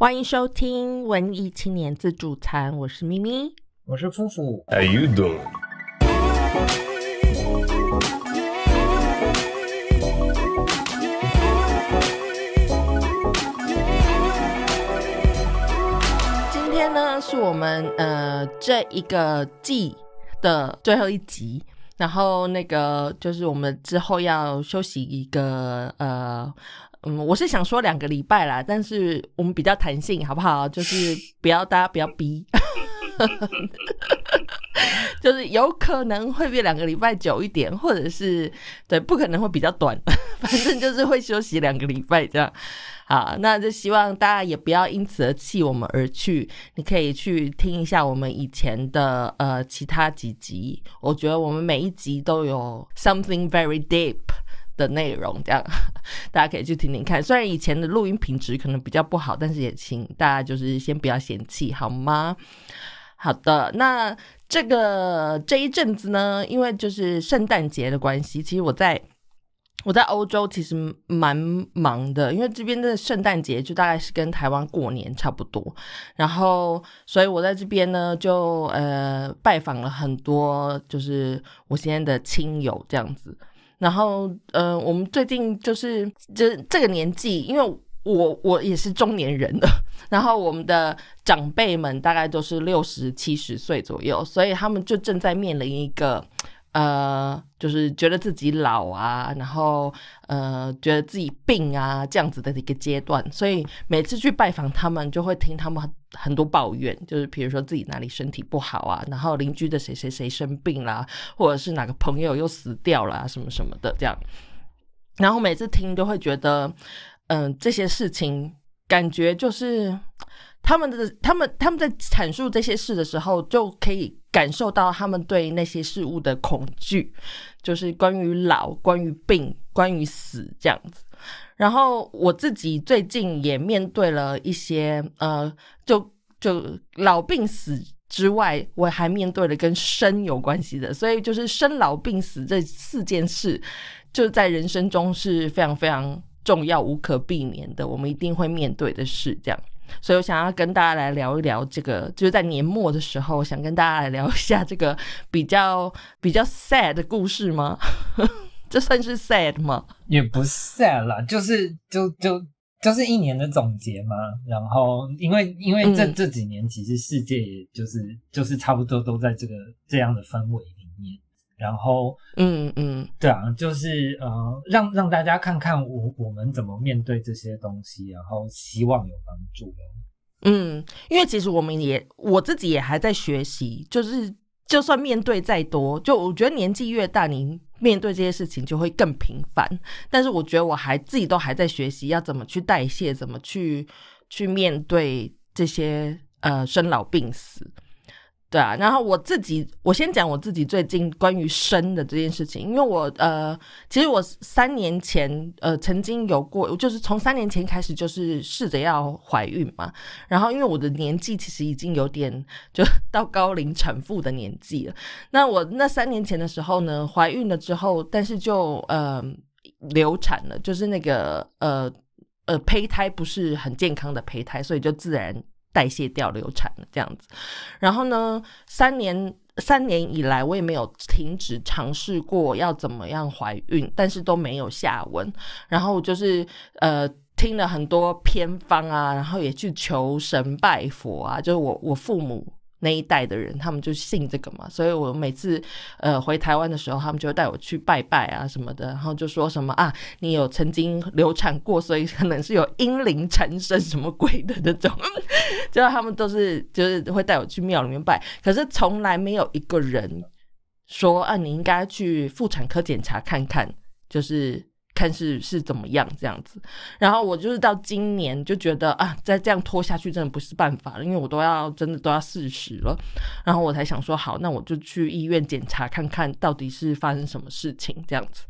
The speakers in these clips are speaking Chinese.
欢迎收听文艺青年自助餐，我是咪咪。我是夫妇，How you doing? 今天呢，是我们呃这一个季的最后一集，然后那个就是我们之后要休息一个呃。嗯，我是想说两个礼拜啦，但是我们比较弹性，好不好？就是不要大家不要逼，就是有可能会比两个礼拜久一点，或者是对，不可能会比较短，反正就是会休息两个礼拜这样。好，那就希望大家也不要因此而弃我们而去。你可以去听一下我们以前的呃其他几集，我觉得我们每一集都有 something very deep 的内容，这样 大家可以去听听看。虽然以前的录音品质可能比较不好，但是也请大家就是先不要嫌弃，好吗？好的，那这个这一阵子呢，因为就是圣诞节的关系，其实我在。我在欧洲其实蛮忙的，因为这边的圣诞节就大概是跟台湾过年差不多，然后所以我在这边呢就呃拜访了很多就是我现在的亲友这样子，然后呃我们最近就是这这个年纪，因为我我也是中年人了，然后我们的长辈们大概都是六十七十岁左右，所以他们就正在面临一个。呃，就是觉得自己老啊，然后呃，觉得自己病啊，这样子的一个阶段，所以每次去拜访他们，就会听他们很多抱怨，就是比如说自己哪里身体不好啊，然后邻居的谁谁谁生病啦，或者是哪个朋友又死掉了、什么什么的这样。然后每次听都会觉得，嗯、这些事情感觉就是他们的他们他们在阐述这些事的时候，就可以感受到他们对那些事物的恐惧，就是关于老、关于病、关于死这样子。然后我自己最近也面对了一些呃，就就老病死之外，我还面对了跟生有关系的，所以就是生老病死这四件事，就在人生中是非常非常重要、无可避免的，我们一定会面对的事，这样。所以我想要跟大家来聊一聊这个，就是在年末的时候，想跟大家来聊一下这个比较比较 sad 的故事吗？这算是 sad 吗？也不 sad 啦，就是就就就是一年的总结嘛。然后因为因为这、嗯这几年其实世界也就是就是差不多都在这个这样的氛围。然后嗯嗯对啊，就是呃让让大家看看我我们怎么面对这些东西，然后希望有帮助嗯，因为其实我们也我自己也还在学习，就是就算面对再多，就我觉得年纪越大，您面对这些事情就会更频繁。但是我觉得我还自己都还在学习，要怎么去代谢，怎么去去面对这些呃生老病死。对啊，然后我自己，我先讲我自己最近关于生的这件事情，因为我呃，其实我三年前呃曾经有过，就是从三年前开始就是试着要怀孕嘛，然后因为我的年纪其实已经有点就 到高龄产妇的年纪了，那我那三年前的时候呢，怀孕了之后，但是就呃流产了，就是那个呃呃胚胎不是很健康的胚胎，所以就自然代谢掉流产了这样子。然后呢，三年三年以来，我也没有停止尝试过要怎么样怀孕，但是都没有下文。然后就是呃。听了很多偏方啊，然后也去求神拜佛啊，就是我我父母那一代的人，他们就信这个嘛，所以我每次呃回台湾的时候，他们就带我去拜拜啊什么的，然后就说什么啊，你有曾经流产过，所以可能是有阴灵缠身什么鬼的那种，就他们都是就是会带我去庙里面拜，可是从来没有一个人说啊，你应该去妇产科检查看看，就是。看是是怎么样这样子，然后我就是到今年就觉得啊，再这样拖下去真的不是办法了，因为我都要真的都要四十了，然后我才想说好，那我就去医院检查看看到底是发生什么事情这样子，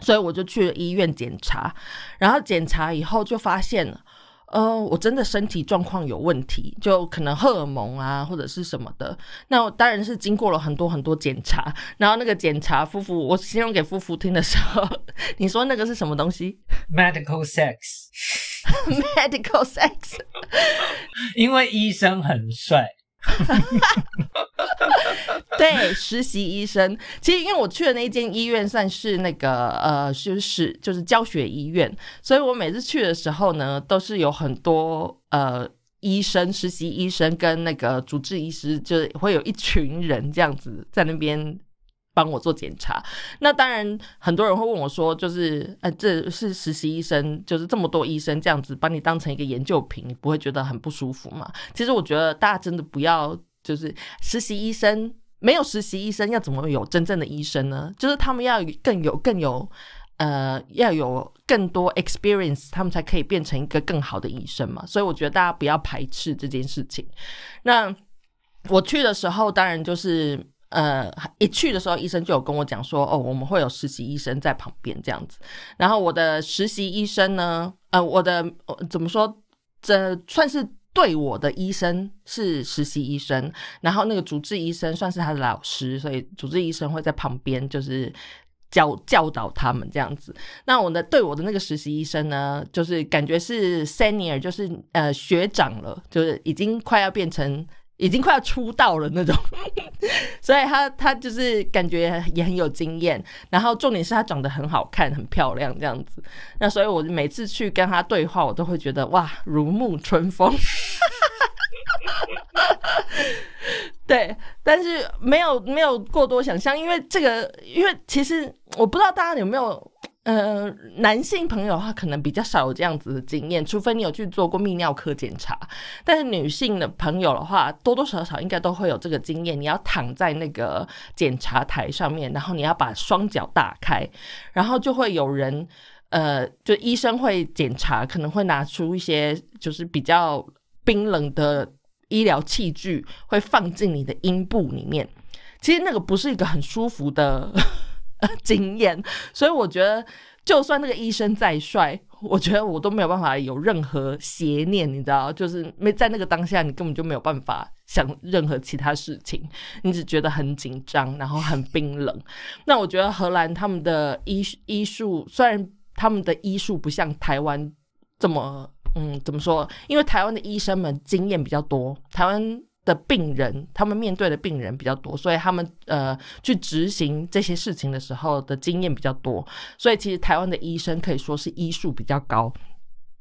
所以我就去了医院检查，然后检查以后就发现了。呃，我真的身体状况有问题，就可能荷尔蒙啊，或者是什么的。那我当然是经过了很多很多检查，然后那个检查，夫妇我形容给夫妇听的时候，你说那个是什么东西？medical sex，medical sex，因为医生很帅。对，实习医生，其实因为我去的那间医院算是那个呃，就是就是教学医院，所以我每次去的时候呢，都是有很多呃医生、实习医生跟那个主治医师，就是会有一群人这样子在那边。帮我做检查，那当然很多人会问我说，就是呃，这是实习医生，就是这么多医生这样子把你当成一个研究品，你不会觉得很不舒服吗？其实我觉得大家真的不要，就是实习医生没有实习医生要怎么有真正的医生呢？就是他们要更有更有呃要有更多 experience，他们才可以变成一个更好的医生嘛。所以我觉得大家不要排斥这件事情。那我去的时候，当然就是。呃，一去的时候，医生就有跟我讲说，哦，我们会有实习医生在旁边这样子。然后我的实习医生呢，呃，我的怎么说？这算是对我的医生是实习医生，然后那个主治医生算是他的老师，所以主治医生会在旁边就是教教导他们这样子。那我的对我的那个实习医生呢，就是感觉是 senior，就是呃学长了，就是已经快要变成。已经快要出道了那种，所以他他就是感觉也很有经验，然后重点是他长得很好看、很漂亮这样子。那所以我每次去跟他对话，我都会觉得哇，如沐春风。对，但是没有没有过多想象，因为这个，因为其实我不知道大家有没有。呃，男性朋友的话可能比较少有这样子的经验，除非你有去做过泌尿科检查。但是女性的朋友的话，多多少少应该都会有这个经验。你要躺在那个检查台上面，然后你要把双脚打开，然后就会有人，呃，就医生会检查，可能会拿出一些就是比较冰冷的医疗器具，会放进你的阴部里面。其实那个不是一个很舒服的。经验，所以我觉得，就算那个医生再帅，我觉得我都没有办法有任何邪念，你知道，就是没在那个当下，你根本就没有办法想任何其他事情，你只觉得很紧张，然后很冰冷。那我觉得荷兰他们的医医术，虽然他们的医术不像台湾这么，嗯，怎么说？因为台湾的医生们经验比较多，台湾。的病人，他们面对的病人比较多，所以他们呃去执行这些事情的时候的经验比较多，所以其实台湾的医生可以说是医术比较高。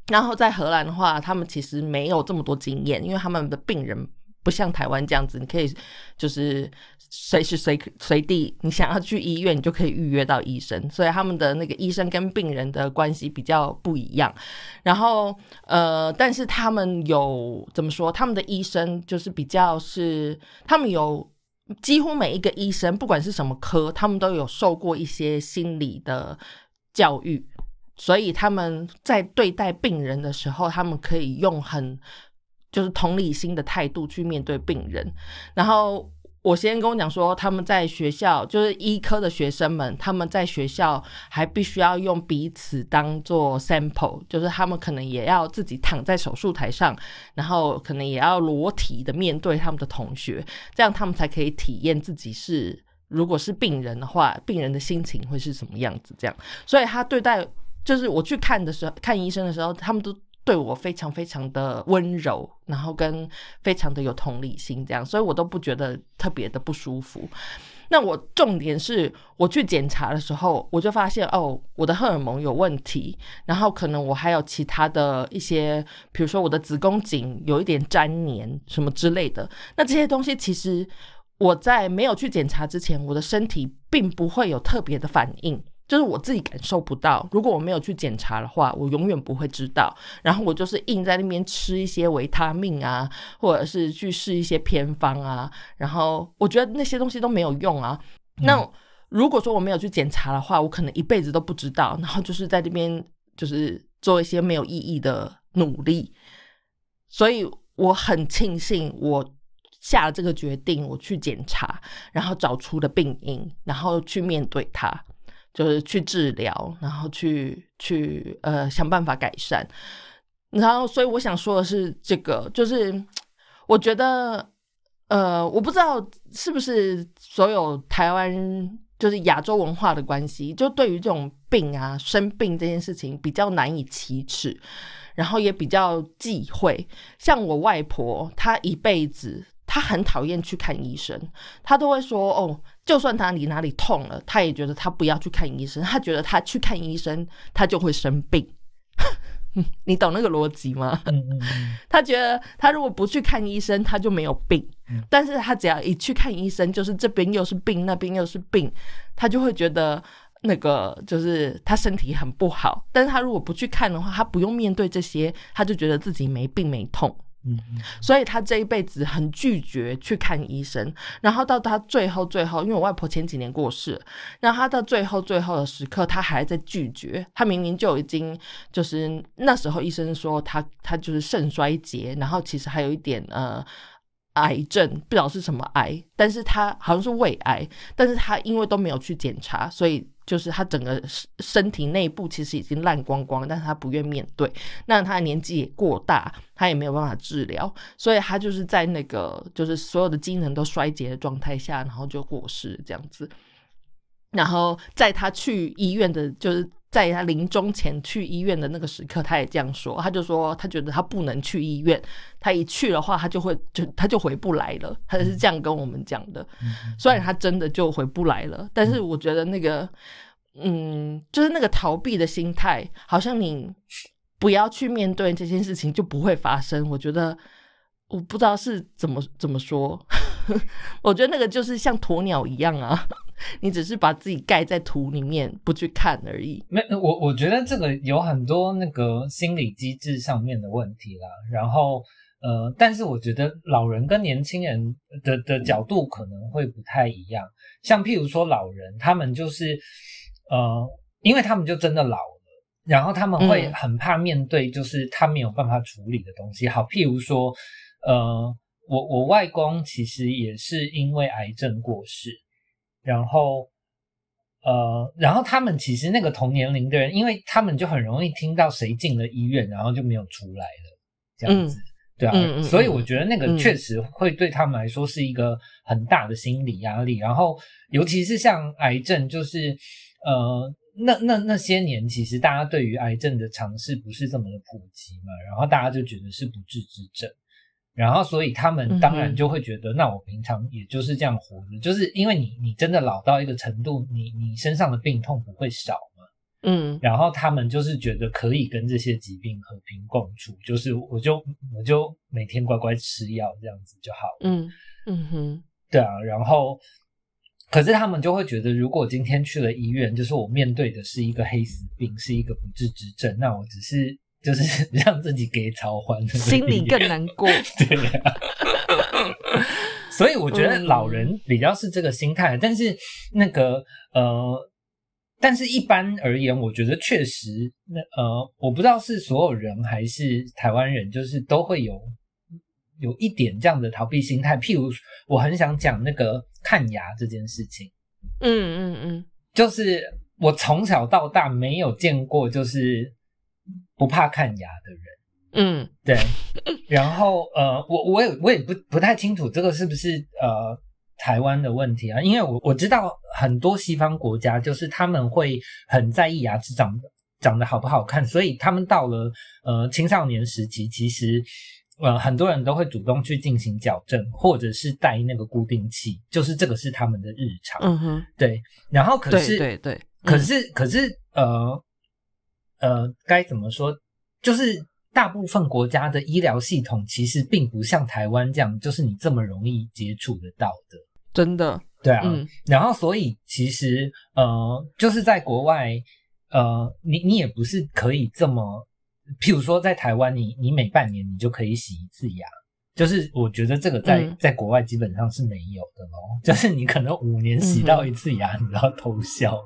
然后在荷兰的话，他们其实没有这么多经验，因为他们的病人。不像台湾这样子，你可以就是随时随随地，你想要去医院，你就可以预约到医生。所以他们的那个医生跟病人的关系比较不一样。然后呃，但是他们有怎么说？他们的医生就是比较是，他们有几乎每一个医生，不管是什么科，他们都有受过一些心理的教育，所以他们在对待病人的时候，他们可以用很。就是同理心的态度去面对病人，然后我先跟我讲说，他们在学校就是医科的学生们，他们在学校还必须要用彼此当做 sample，就是他们可能也要自己躺在手术台上，然后可能也要裸体的面对他们的同学，这样他们才可以体验自己是如果是病人的话，病人的心情会是什么样子。这样，所以他对待就是我去看的时候，看医生的时候，他们都。对我非常非常的温柔，然后跟非常的有同理心，这样，所以我都不觉得特别的不舒服。那我重点是我去检查的时候，我就发现哦，我的荷尔蒙有问题，然后可能我还有其他的一些，比如说我的子宫颈有一点粘黏什么之类的。那这些东西其实我在没有去检查之前，我的身体并不会有特别的反应。就是我自己感受不到，如果我没有去检查的话，我永远不会知道。然后我就是硬在那边吃一些维他命啊，或者是去试一些偏方啊。然后我觉得那些东西都没有用啊。那如果说我没有去检查的话，我可能一辈子都不知道。然后就是在这边就是做一些没有意义的努力。所以我很庆幸我下了这个决定，我去检查，然后找出了病因，然后去面对它。就是去治疗，然后去去呃想办法改善，然后所以我想说的是，这个就是我觉得呃我不知道是不是所有台湾就是亚洲文化的关系，就对于这种病啊生病这件事情比较难以启齿，然后也比较忌讳。像我外婆，她一辈子她很讨厌去看医生，他都会说哦，就算哪里哪里痛了，他也觉得他不要去看医生，他觉得他去看医生，他就会生病。你懂那个逻辑吗？嗯嗯嗯，他觉得他如果不去看医生，他就没有病。但是他只要一去看医生，就是这边又是病，那边又是病，他就会觉得那个就是他身体很不好。但是他如果不去看的话，他不用面对这些，他就觉得自己没病没痛。嗯所以他这一辈子很拒绝去看医生，然后到他最后最后，因为我外婆前几年过世，然后他到最后最后的时刻，他还在拒绝。他明明就已经就是那时候医生说他他就是肾衰竭，然后其实还有一点呃癌症，不知道是什么癌，但是他好像是胃癌，但是他因为都没有去检查，所以。就是他整个身体内部其实已经烂光光，但是他不愿面对。那他的年纪也过大，他也没有办法治疗，所以他就是在那个就是所有的机能都衰竭的状态下，然后就过世这样子。然后在他去医院的，就是在他临终前去医院的那个时刻，他也这样说，他就说他觉得他不能去医院，他一去的话，他就会就他就回不来了，他是这样跟我们讲的。虽然他真的就回不来了，但是我觉得那个，嗯，就是那个逃避的心态，好像你不要去面对这件事情就不会发生。我觉得我不知道是怎么怎么说，我觉得那个就是像鸵鸟一样啊。你只是把自己盖在土里面，不去看而已。没，我我觉得这个有很多那个心理机制上面的问题啦。然后，呃，但是我觉得老人跟年轻人的的角度可能会不太一样。像譬如说老人，他们就是，呃，因为他们就真的老了，然后他们会很怕面对，就是他没有办法处理的东西。好，譬如说，呃，我我外公其实也是因为癌症过世。然后，呃，然后他们其实那个同年龄的人，因为他们就很容易听到谁进了医院，然后就没有出来了，这样子，对啊，所以我觉得那个确实会对他们来说是一个很大的心理压力。然后，尤其是像癌症，就是呃，那那那些年，其实大家对于癌症的尝试不是这么的普及嘛，然后大家就觉得是不治之症。然后，所以他们当然就会觉得，那我平常也就是这样活着，就是因为你，你真的老到一个程度，你你身上的病痛不会少嘛，嗯。然后他们就是觉得可以跟这些疾病和平共处，就是我就我就每天乖乖吃药这样子就好了，嗯嗯哼，对啊。然后，可是他们就会觉得，如果今天去了医院，就是我面对的是一个黑死病，是一个不治之症，那我只是。就是 让自己给超欢，心里更难过。对呀，所以我觉得老人比较是这个心态，但是那个呃，但是一般而言，我觉得确实那呃，我不知道是所有人还是台湾人，就是都会有有一点这样的逃避心态。譬如，我很想讲那个看牙这件事情。嗯嗯嗯，就是我从小到大没有见过，就是。不怕看牙的人，嗯，对。然后呃，我我也我也不不太清楚这个是不是呃台湾的问题啊？因为我我知道很多西方国家就是他们会很在意牙齿长长得好不好看，所以他们到了呃青少年时期，其实呃很多人都会主动去进行矫正，或者是戴那个固定器，就是这个是他们的日常。嗯哼，对。然后可是对对，可是可是呃。呃，该怎么说？就是大部分国家的医疗系统其实并不像台湾这样，就是你这么容易接触得到的。真的，对啊。然后，所以其实呃，就是在国外，呃，你你也不是可以这么，譬如说在台湾，你你每半年你就可以洗一次牙，就是我觉得这个在在国外基本上是没有的咯。就是你可能五年洗到一次牙，你要偷笑了。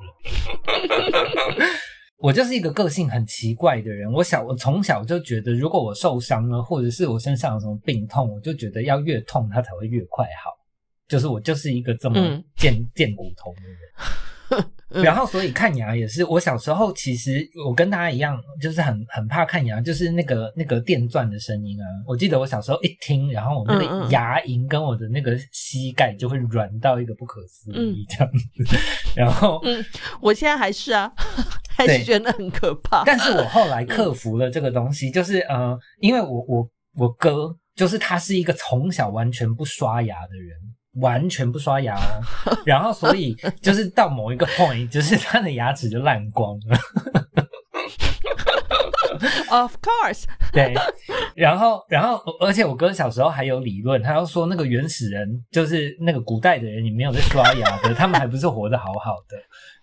我就是一个个性很奇怪的人。我小我从小就觉得，如果我受伤了，或者是我身上有什么病痛，我就觉得要越痛它才会越快好。就是我就是一个这么贱贱骨头的人。然后，所以看牙也是。我小时候其实我跟大家一样，就是很很怕看牙，就是那个那个电钻的声音啊。我记得我小时候一听，然后我那个牙龈跟我的那个膝盖就会软到一个不可思议这样子。然后，嗯，我现在还是啊。还是觉得很可怕。但是我后来克服了这个东西，就是呃，因为我我我哥就是他是一个从小完全不刷牙的人，完全不刷牙哦，然后所以就是到某一个 point，就是他的牙齿就烂光了。Of course，对，然后，然后，而且我哥小时候还有理论，他要说那个原始人就是那个古代的人，你没有在刷牙的，他们还不是活得好好的。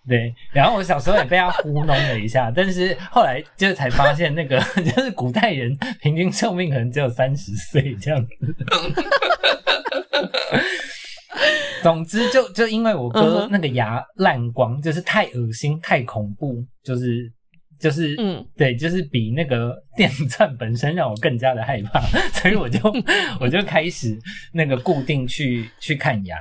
对，然后我小时候也被他糊弄了一下，但是后来就才发现，那个就是古代人平均寿命可能只有三十岁这样子。总之就，就因为我哥那个牙烂光，就是太恶心、太恐怖，就是。就是，嗯，对，就是比那个电钻本身让我更加的害怕，所以我就 我就开始那个固定去去看牙，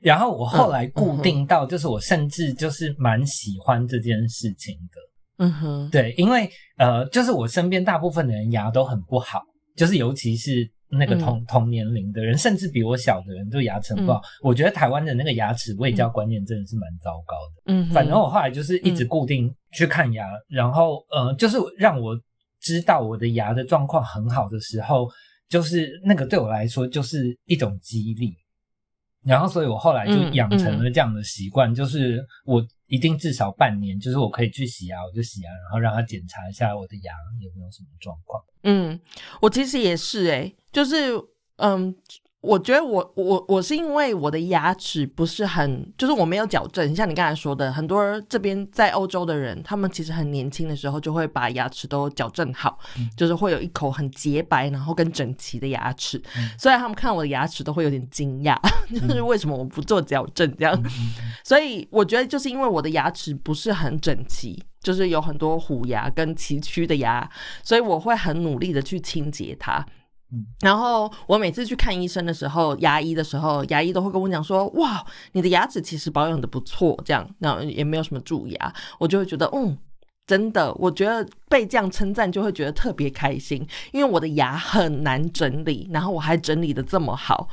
然后我后来固定到，就是我甚至就是蛮喜欢这件事情的，嗯哼，对，因为呃，就是我身边大部分的人牙都很不好，就是尤其是。那个同同年龄的人，甚至比我小的人，都牙齿不好。我觉得台湾的那个牙齿卫教观念真的是蛮糟糕的。嗯，反正我后来就是一直固定去看牙，然后呃，就是让我知道我的牙的状况很好的时候，就是那个对我来说就是一种激励。然后，所以我后来就养成了这样的习惯，就是我一定至少半年，就是我可以去洗牙，我就洗牙，然后让他检查一下我的牙有没有什么状况。嗯，我其实也是诶、就是嗯。我觉得我我我是因为我的牙齿不是很，就是我没有矫正，像你刚才说的，很多这边在欧洲的人，他们其实很年轻的时候就会把牙齿都矫正好，嗯、就是会有一口很洁白，然后跟整齐的牙齿。嗯、虽然他们看我的牙齿都会有点惊讶，就是为什么我不做矫正这样。嗯、所以我觉得就是因为我的牙齿不是很整齐，就是有很多虎牙跟崎岖的牙，所以我会很努力的去清洁它。然后我每次去看医生的时候，牙医的时候，牙医都会跟我讲说：“哇，你的牙齿其实保养的不错，这样，那也没有什么蛀牙。”我就会觉得，嗯，真的，我觉得被这样称赞就会觉得特别开心，因为我的牙很难整理，然后我还整理的这么好，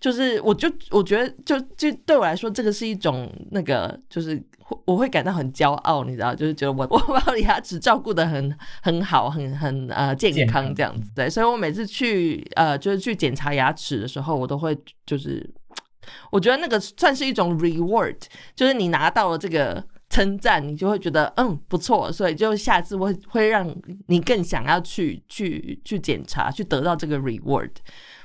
就是我就我觉得就就对我来说，这个是一种那个就是。我会感到很骄傲，你知道，就是觉得我我把我的牙齿照顾的很很好，很很呃健康这样子，对，所以我每次去呃就是去检查牙齿的时候，我都会就是我觉得那个算是一种 reward，就是你拿到了这个称赞，你就会觉得嗯不错，所以就下次会会让你更想要去去去检查，去得到这个 reward。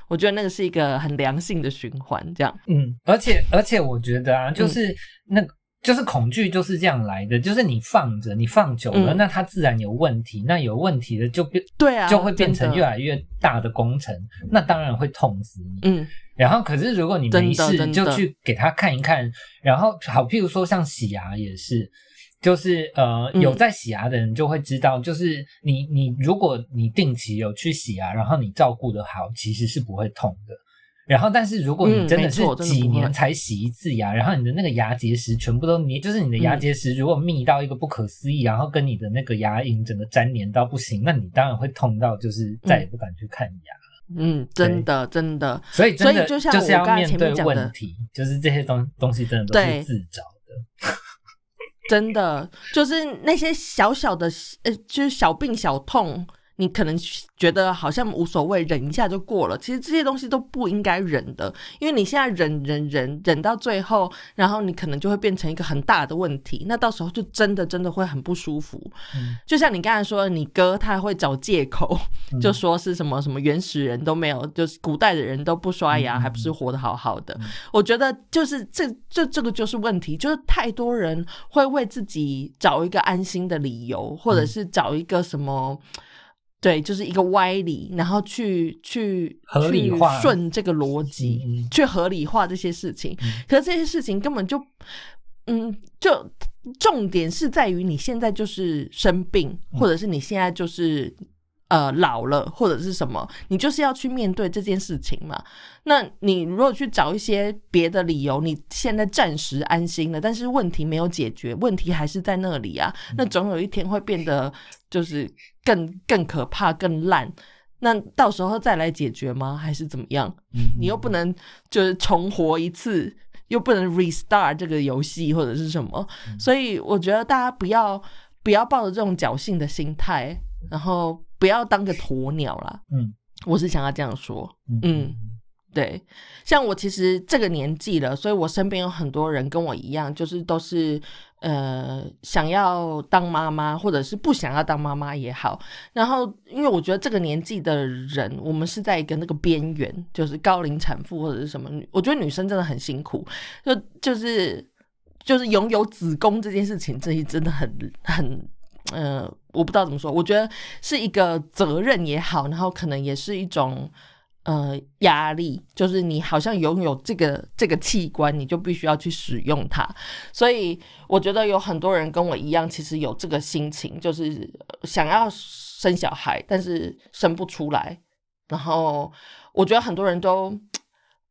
我觉得那个是一个很良性的循环，这样。嗯，而且而且我觉得啊，就是那个。就是恐惧就是这样来的，就是你放着，你放久了，嗯、那它自然有问题，那有问题的就变对啊，就会变成越来越大的工程，那当然会痛死你。嗯，然后可是如果你没事就去给他看一看，然后好，譬如说像洗牙也是，就是呃有在洗牙的人就会知道，嗯、就是你你如果你定期有去洗牙，然后你照顾的好，其实是不会痛的。然后，但是如果你真的是几年才洗一次牙，嗯、然后你的那个牙结石全部都粘，就是你的牙结石如果密到一个不可思议，嗯、然后跟你的那个牙龈整个粘连到不行，那你当然会痛到就是再也不敢去看牙。嗯，真的真的。所以真的就像就是要面对问题，就是这些东东西真的都是自找的。真的，就是那些小小的呃，就是小病小痛。你可能觉得好像无所谓，忍一下就过了。其实这些东西都不应该忍的，因为你现在忍忍忍忍到最后，然后你可能就会变成一个很大的问题。那到时候就真的真的会很不舒服。嗯、就像你刚才说，你哥他会找借口，嗯、就说是什么什么原始人都没有，就是古代的人都不刷牙，嗯、还不是活得好好的。嗯、我觉得就是这这这个就是问题，就是太多人会为自己找一个安心的理由，或者是找一个什么。对，就是一个歪理，然后去去合理化顺这个逻辑，嗯、去合理化这些事情。嗯、可是这些事情根本就，嗯，就重点是在于你现在就是生病，嗯、或者是你现在就是呃老了，或者是什么，你就是要去面对这件事情嘛。那你如果去找一些别的理由，你现在暂时安心了，但是问题没有解决，问题还是在那里啊。那总有一天会变得就是更更可怕、更烂。那到时候再来解决吗？还是怎么样？嗯、你又不能就是重活一次，又不能 restart 这个游戏或者是什么。嗯、所以我觉得大家不要不要抱着这种侥幸的心态，然后不要当个鸵鸟啦。嗯我是想要这样说。嗯嗯对，像我其实这个年纪了，所以我身边有很多人跟我一样，就是都是呃想要当妈妈，或者是不想要当妈妈也好。然后，因为我觉得这个年纪的人，我们是在一个那个边缘，就是高龄产妇或者是什么。我觉得女生真的很辛苦，就就是就是拥有子宫这件事情，这真的很很。呃，我不知道怎么说，我觉得是一个责任也好，然后可能也是一种呃压力，就是你好像拥有这个这个器官，你就必须要去使用它。所以我觉得有很多人跟我一样，其实有这个心情，就是想要生小孩，但是生不出来。然后我觉得很多人都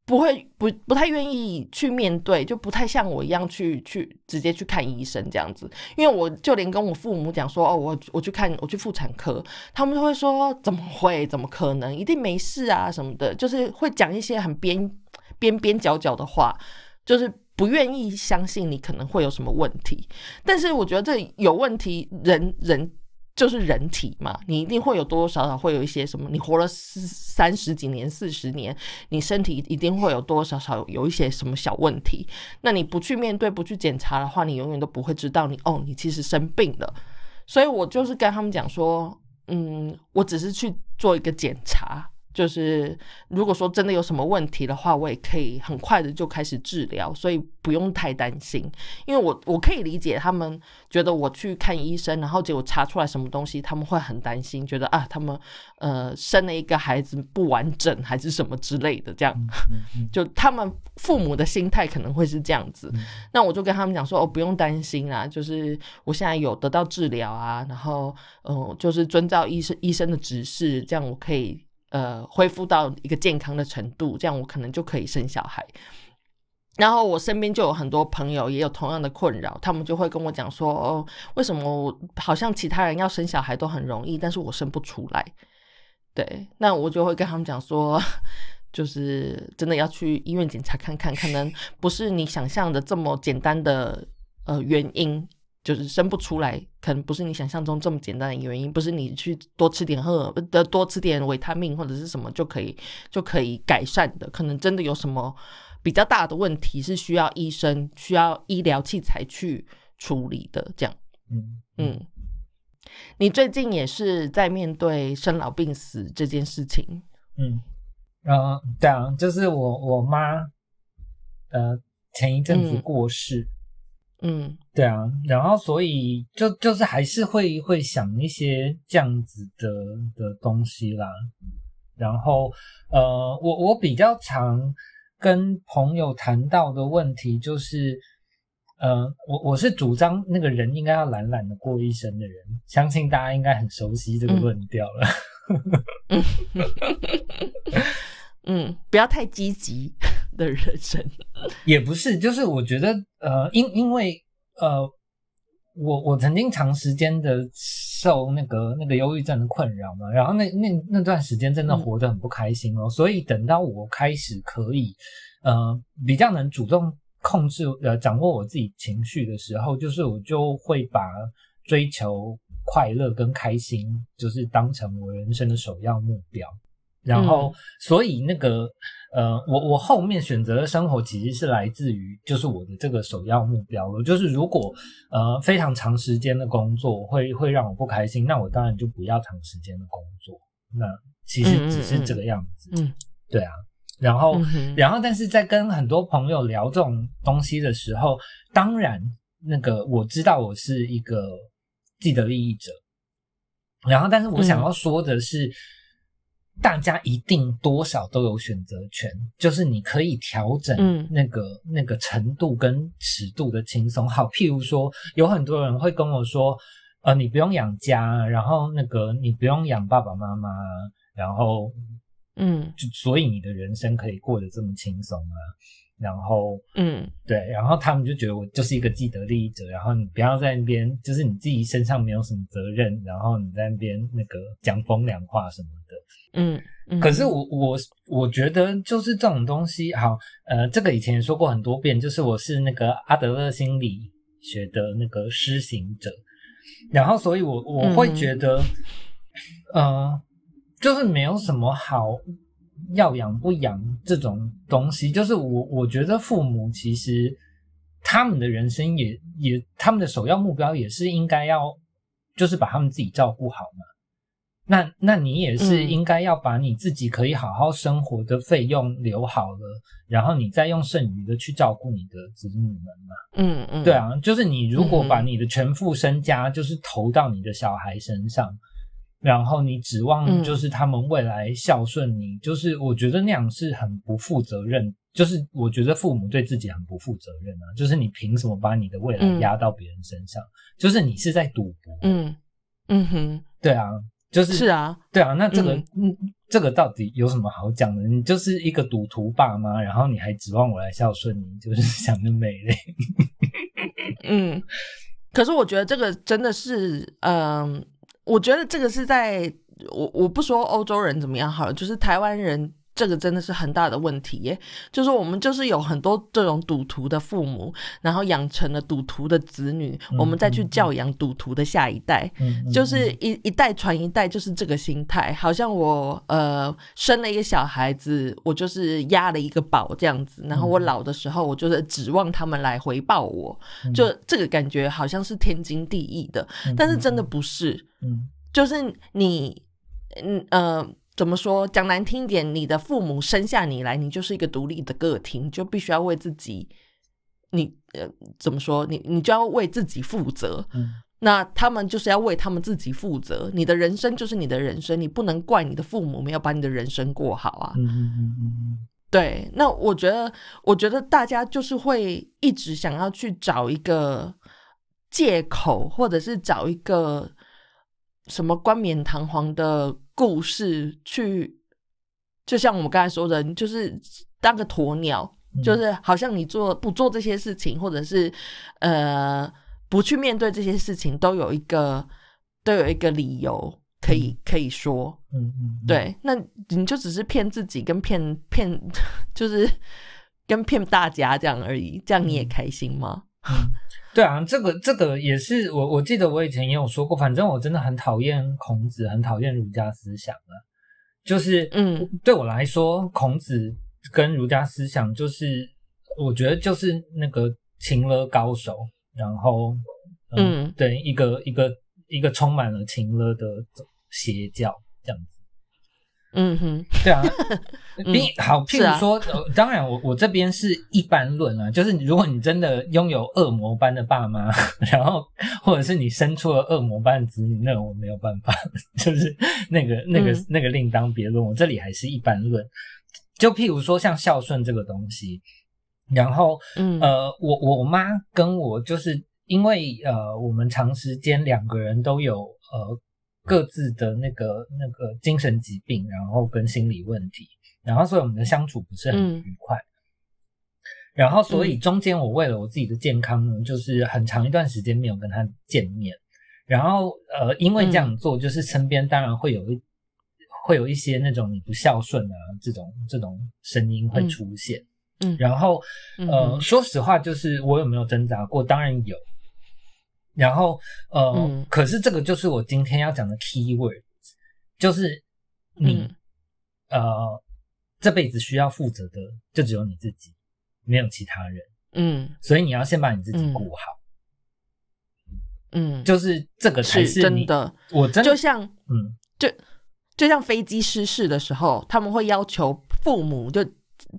不会不不太愿意去面对，就不太像我一样去去直接去看医生这样子。因为我就连跟我父母讲说，哦，我我去看我去妇产科，他们就会说怎么会，怎么可能，一定没事啊什么的，就是会讲一些很边边边角角的话，就是不愿意相信你可能会有什么问题。但是我觉得这有问题，人人。就是人体嘛，你一定会有多多少少会有一些什么。你活了四三十几年、四十年，你身体一定会有多多少少有一些什么小问题。那你不去面对、不去检查的话，你永远都不会知道你哦，你其实生病了。所以我就是跟他们讲说，嗯，我只是去做一个检查。就是如果说真的有什么问题的话，我也可以很快的就开始治疗，所以不用太担心。因为我我可以理解他们觉得我去看医生，然后结果查出来什么东西，他们会很担心，觉得啊，他们呃生了一个孩子不完整还是什么之类的，这样 就他们父母的心态可能会是这样子。那我就跟他们讲说，哦，不用担心啊，就是我现在有得到治疗啊，然后嗯，就是遵照医生医生的指示，这样我可以。呃，恢复到一个健康的程度，这样我可能就可以生小孩。然后我身边就有很多朋友也有同样的困扰，他们就会跟我讲说：“哦，为什么我好像其他人要生小孩都很容易，但是我生不出来？”对，那我就会跟他们讲说，就是真的要去医院检查看看，可能不是你想象的这么简单的呃原因。就是生不出来，可能不是你想象中这么简单的原因，不是你去多吃点喝的多吃点维他命或者是什么就可以就可以改善的，可能真的有什么比较大的问题是需要医生需要医疗器材去处理的。这样，嗯嗯，你最近也是在面对生老病死这件事情，嗯呃，对啊，就是我我妈呃前一阵子过世。嗯，对啊，然后所以就就是还是会会想一些这样子的的东西啦。然后呃，我我比较常跟朋友谈到的问题就是，呃，我我是主张那个人应该要懒懒的过一生的人，相信大家应该很熟悉这个论调了。嗯，不要太积极的人生，也不是，就是我觉得，呃，因因为呃，我我曾经长时间的受那个那个忧郁症的困扰嘛，然后那那那段时间真的活得很不开心哦，所以等到我开始可以，呃，比较能主动控制呃掌握我自己情绪的时候，就是我就会把追求快乐跟开心，就是当成我人生的首要目标。然后，所以那个，呃，我我后面选择的生活其实是来自于，就是我的这个首要目标了。就是如果呃非常长时间的工作会会让我不开心，那我当然就不要长时间的工作。那其实只是这个样子。嗯，对啊。然后，然后，但是在跟很多朋友聊这种东西的时候，当然那个我知道我是一个既得利益者。然后，但是我想要说的是。大家一定多少都有选择权，就是你可以调整那个那个程度跟尺度的轻松。好，譬如说，有很多人会跟我说，呃，你不用养家，然后那个你不用养爸爸妈妈，然后，嗯，就所以你的人生可以过得这么轻松啊。然后，嗯，对，然后他们就觉得我就是一个既得利益者，然后你不要在那边，就是你自己身上没有什么责任，然后你在那边那个讲风凉话什么的。嗯，可是我我我觉得就是这种东西，好，呃，这个以前说过很多遍，就是我是那个阿德勒心理学的那个施行者，然后所以我我会觉得，呃，就是没有什么好要养不养这种东西，就是我我觉得父母其实他们的人生也也他们的首要目标也是应该要就是把他们自己照顾好嘛。那那你也是应该要把你自己可以好好生活的费用留好了，然后你再用剩余的去照顾你的子女们嘛。嗯嗯，对啊，就是你如果把你的全副身家就是投到你的小孩身上，然后你指望就是他们未来孝顺你，就是我觉得那样是很不负责任。就是我觉得父母对自己很不负责任啊。就是你凭什么把你的未来压到别人身上？就是你是在赌博。嗯嗯哼，对啊。就是是啊，对啊，那这个嗯，这个到底有什么好讲的？你就是一个赌徒爸妈，然后你还指望我来孝顺你，就是想得美嘞。嗯，可是我觉得这个真的是，嗯，我觉得这个是在我我不说欧洲人怎么样好了，就是台湾人。这个真的是很大的问题耶，就是我们就是有很多这种赌徒的父母，然后养成了赌徒的子女，我们再去教养赌徒的下一代，就是一一代传一代，就是这个心态。好像我呃生了一个小孩子，我就是压了一个宝这样子，然后我老的时候，我就是指望他们来回报我，就这个感觉好像是天经地义的，但是真的不是，就是你嗯。呃。怎么说？讲难听点，你的父母生下你来，你就是一个独立的个体，你就必须要为自己，你呃，怎么说？你你就要为自己负责。嗯，那他们就是要为他们自己负责。你的人生就是你的人生，你不能怪你的父母没有把你的人生过好啊。嗯嗯嗯嗯。对，那我觉得，我觉得大家就是会一直想要去找一个借口，或者是找一个什么冠冕堂皇的。故事去，就像我们刚才说的，就是当个鸵鸟，就是好像你做不做这些事情，或者是呃不去面对这些事情，都有一个都有一个理由可以可以说，嗯嗯，对，那你就只是骗自己跟骗骗，就是跟骗大家这样而已，这样你也开心吗？对啊，这个这个也是我我记得我以前也有说过，反正我真的很讨厌孔子，很讨厌儒家思想啊。就是嗯，对我来说，孔子跟儒家思想就是我觉得就是那个情勒高手，然后嗯，对一个一个一个充满了情勒的邪教这样子。嗯哼，对啊，比好，譬如说，当然，我我这边是一般论啊，就是如果你真的拥有恶魔般的爸妈，然后或者是你生出了恶魔般的子女，那我没有办法，就是那个那个那个另当别论。我这里还是一般论，就譬如说像孝顺这个东西，然后，嗯呃，我我妈跟我就是因为呃，我们长时间两个人都有呃。各自的那个那个精神疾病，然后跟心理问题，然后所以我们的相处不是很愉快。然后所以中间我为了我自己的健康呢，就是很长一段时间没有跟他见面。然后呃，因为这样做，就是身边当然会有一会有一些那种你不孝顺啊这种这种声音会出现。嗯，然后呃，说实话，就是我有没有挣扎过？当然有。然后，呃，可是这个就是我今天要讲的 key word，就是你，呃，这辈子需要负责的就只有你自己，没有其他人。嗯，所以你要先把你自己顾好。嗯，就是这个才是真的。我真就像，嗯，就就像飞机失事的时候，他们会要求父母就。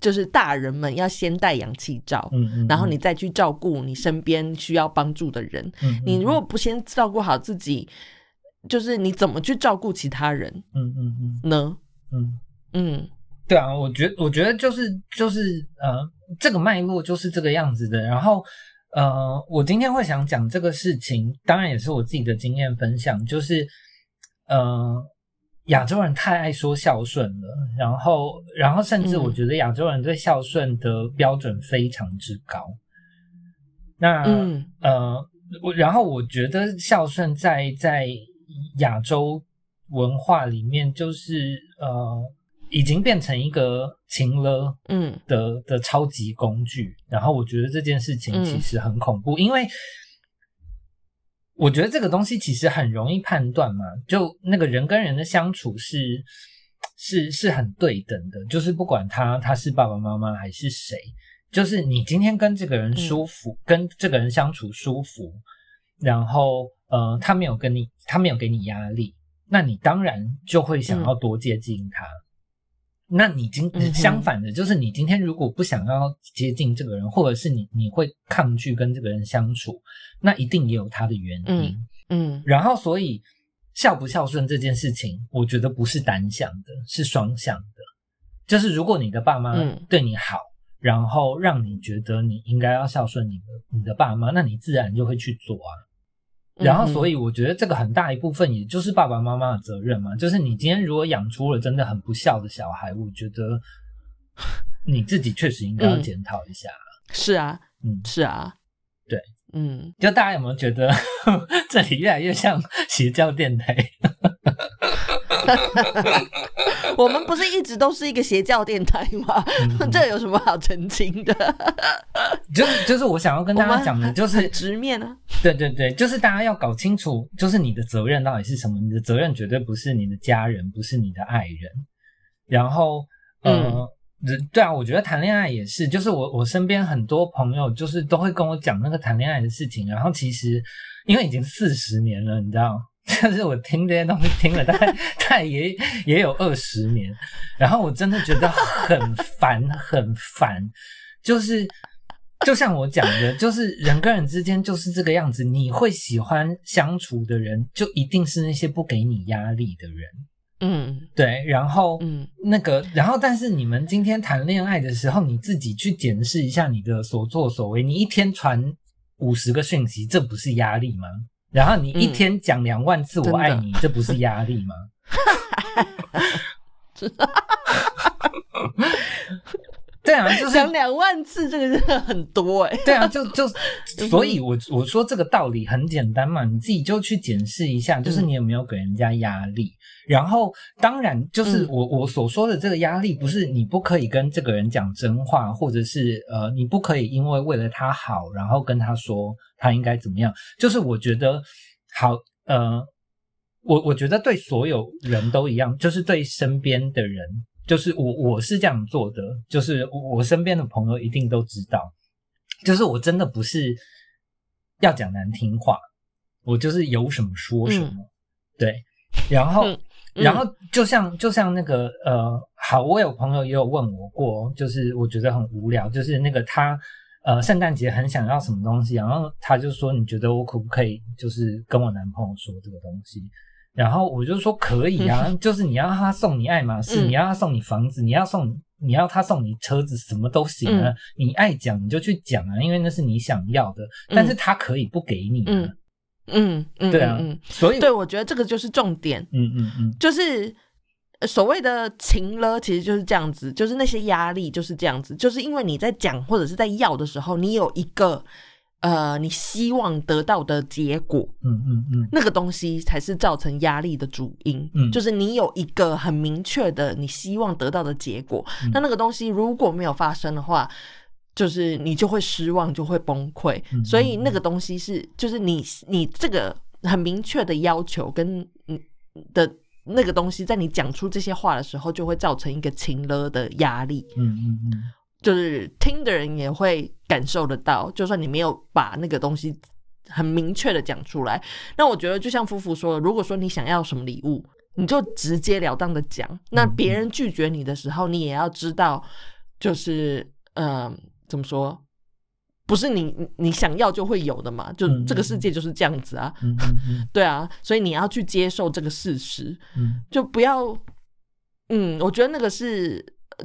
就是大人们要先戴氧气罩，嗯然后你再去照顾你身边需要帮助的人。嗯，你如果不先照顾好自己，就是你怎么去照顾其他人？嗯嗯嗯，呢？嗯嗯，对啊，我觉我觉得就是就是呃，这个脉络就是这个样子的。然后呃，我今天会想讲这个事情，当然也是我自己的经验分享，就是呃。亚洲人太爱说孝顺了，然后，然后甚至我觉得亚洲人对孝顺的标准非常之高。那呃，我然后我觉得孝顺在在亚洲文化里面，就是呃，已经变成一个情了嗯的的超级工具。然后我觉得这件事情其实很恐怖，因为。我觉得这个东西其实很容易判断嘛，就那个人跟人的相处是是是很对等的，就是不管他他是爸爸妈妈还是谁，就是你今天跟这个人舒服，跟这个人相处舒服，然后呃他没有跟你他没有给你压力，那你当然就会想要多接近他。那你今相反的，就是你今天如果不想要接近这个人，或者是你你会抗拒跟这个人相处，那一定也有他的原因。嗯，然后所以孝不孝顺这件事情，我觉得不是单向的，是双向的。就是如果你的爸妈对你好，然后让你觉得你应该要孝顺你的你的爸妈，那你自然就会去做啊。然后，所以我觉得这个很大一部分，也就是爸爸妈妈的责任嘛。就是你今天如果养出了真的很不孝的小孩，我觉得 你自己确实应该要检讨一下。是啊，嗯，是啊，对，嗯，就大家有没有觉得 这里越来越像邪教电台？我们不是一直都是一个邪教电台吗？这有什么好澄清的？就是就是我想要跟大家讲的，就是直面啊。对对对，就是大家要搞清楚，就是你的责任到底是什么？你的责任绝对不是你的家人，不是你的爱人。然后，呃，对啊，我觉得谈恋爱也是，就是我我身边很多朋友，就是都会跟我讲那个谈恋爱的事情。然后其实因为已经四十年了，你知道。但是我听这些东西听了大概 大概也也有二十年，然后我真的觉得很烦很烦，就是就像我讲的，就是人跟人之间就是这个样子，你会喜欢相处的人，就一定是那些不给你压力的人，嗯，对，然后嗯。那个，然后但是你们今天谈恋爱的时候，你自己去检视一下你的所作所为，你一天传五十个讯息，这不是压力吗？然后你一天讲两万次“我爱你”，这不是压力吗？对啊，就是讲两万次，这个真的很多哎。对啊，就就所以，我我说这个道理很简单嘛，你自己就去检视一下，就是你有没有给人家压力。然后，当然，就是我我所说的这个压力，不是你不可以跟这个人讲真话，或者是呃，你不可以因为为了他好，然后跟他说他应该怎么样。就是我觉得好，呃，我我觉得对所有人都一样，就是对身边的人，就是我我是这样做的，就是我身边的朋友一定都知道，就是我真的不是要讲难听话，我就是有什么说什么，对，然后。然后就像就像那个呃，好，我有朋友也有问我过，就是我觉得很无聊，就是那个他呃，圣诞节很想要什么东西，然后他就说，你觉得我可不可以就是跟我男朋友说这个东西？然后我就说可以啊，就是你要他送你爱马仕，你要他送你房子，你要送你要他送你车子，什么都行啊，你爱讲你就去讲啊，因为那是你想要的，但是他可以不给你。嗯。嗯，对啊，所以对我觉得这个就是重点。嗯嗯嗯，就是所谓的情了，其实就是这样子，就是那些压力就是这样子，就是因为你在讲或者是在要的时候，你有一个呃你希望得到的结果。嗯嗯嗯，那个东西才是造成压力的主因。嗯，就是你有一个很明确的你希望得到的结果，那那个东西如果没有发生的话。就是你就会失望，就会崩溃，所以那个东西是，就是你你这个很明确的要求跟你的那个东西，在你讲出这些话的时候，就会造成一个情勒的压力。嗯嗯嗯，就是听的人也会感受得到，就算你没有把那个东西很明确的讲出来，那我觉得就像夫妇说，如果说你想要什么礼物，你就直截了当的讲，那别人拒绝你的时候，你也要知道，就是嗯。怎么说？不是你你想要就会有的嘛？就这个世界就是这样子啊。对啊，所以你要去接受这个事实。就不要。嗯，我觉得那个是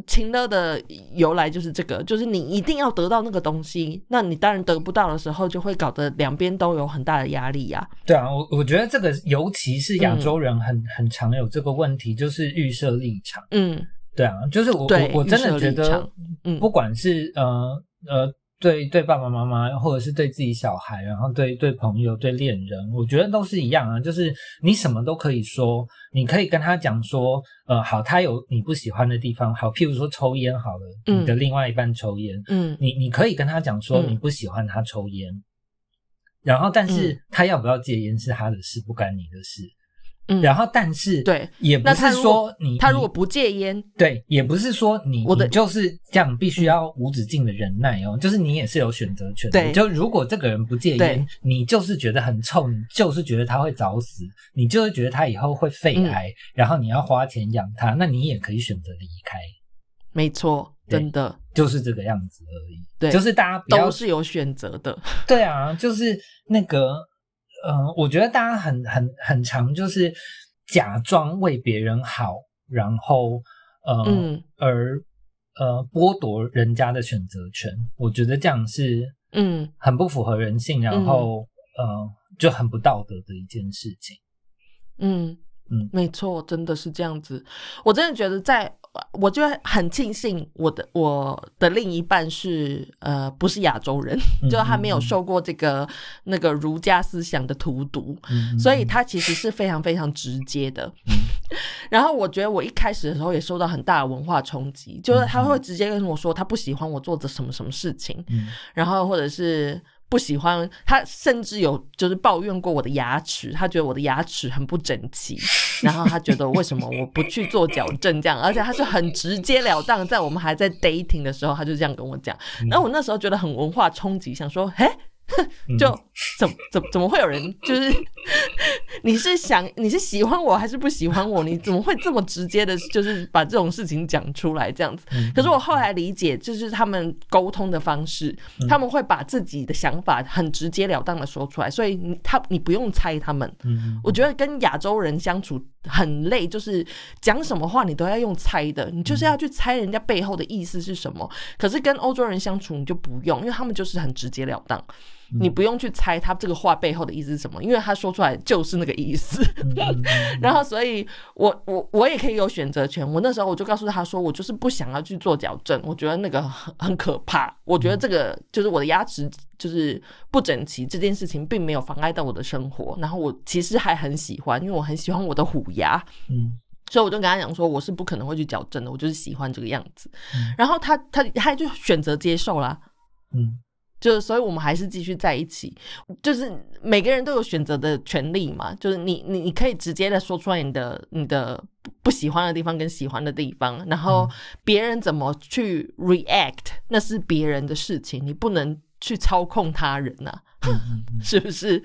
情乐的由来，就是这个，就是你一定要得到那个东西，那你当然得不到的时候，就会搞得两边都有很大的压力呀。对啊，我我觉得这个尤其是亚洲人很很常有这个问题，就是预设立场。嗯。对啊，就是我我我真的觉得，嗯，不管是呃呃对对爸爸妈妈，或者是对自己小孩，然后对对朋友、对恋人，我觉得都是一样啊。就是你什么都可以说，你可以跟他讲说，呃，好，他有你不喜欢的地方，好，譬如说抽烟，好了，你的另外一半抽烟，嗯，你你可以跟他讲说你不喜欢他抽烟，然后但是他要不要戒烟是他的事，不干你的事。嗯，然后但是对，也不是说你他如果不戒烟，对，也不是说你我的你就是这样，必须要无止境的忍耐哦，就是你也是有选择权的。对就如果这个人不戒烟，你就是觉得很臭，你就是觉得他会早死，你就是觉得他以后会肺嗯癌，然后你要花钱养他，那你也可以选择离开，没错，真的就是这个样子而已。对就是大家都是有选择的。对啊，就是那个，呃，我觉得大家很很很常就是假装为别人好，然后呃，嗯。而呃剥夺人家的选择权，我觉得这样是嗯，很不符合人性，然后、呃就很不道德的一件事情。嗯嗯。没错，真的是这样子。我真的觉得在，我就很庆幸我的我的另一半是呃不是亚洲人，嗯 就是他没有受过这个那个儒家思想的荼毒，嗯所以他其实是非常非常直接的。然后我觉得我一开始的时候也受到很大的文化冲击，就是他会直接跟我说他不喜欢我做的什么什么事情，嗯。然后或者是不喜欢他，甚至有就是抱怨过我的牙齿，他觉得我的牙齿很不整齐，然后他觉得为什么我不去做矫正。这样，而且他是很直截了当，在我们还在 dating 的时候，他就这样跟我讲，然后我那时候觉得很文化冲击，想说，嘿。嗯就怎怎怎么会有人就是 你是想你是喜欢我还是不喜欢我？你怎么会这么直接的，就是把这种事情讲出来这样子？嗯可是我后来理解，就是他们沟通的方式，他们会把自己的想法很直截了当的说出来，所以你他你不用猜他们。嗯我觉得跟亚洲人相处很累，就是讲什么话你都要用猜的，你就是要去猜人家背后的意思是什么。可是跟欧洲人相处你就不用，因为他们就是很直截了当，你不用去猜他这个话背后的意思是什么，因为他说出来就是那个意思。嗯 然后，所以我我我也可以有选择权。我那时候我就告诉他说，我就是不想要去做矫正，我觉得那个很很可怕。我觉得这个就是我的牙齿就是不整齐这件事情，并没有妨碍到我的生活。然后我其实还很喜欢，因为我很喜欢我的虎牙。嗯所以我就跟他讲说，我是不可能会去矫正的，我就是喜欢这个样子嗯。然后他他他就选择接受啦，嗯就是所以我们还是继续在一起。就是每个人都有选择的权利嘛，就是你你你可以直接的说出来你的你的不不喜欢的地方跟喜欢的地方，然后别人怎么去 react 那是别人的事情，你不能去操控他人呐、嗯嗯 是不是？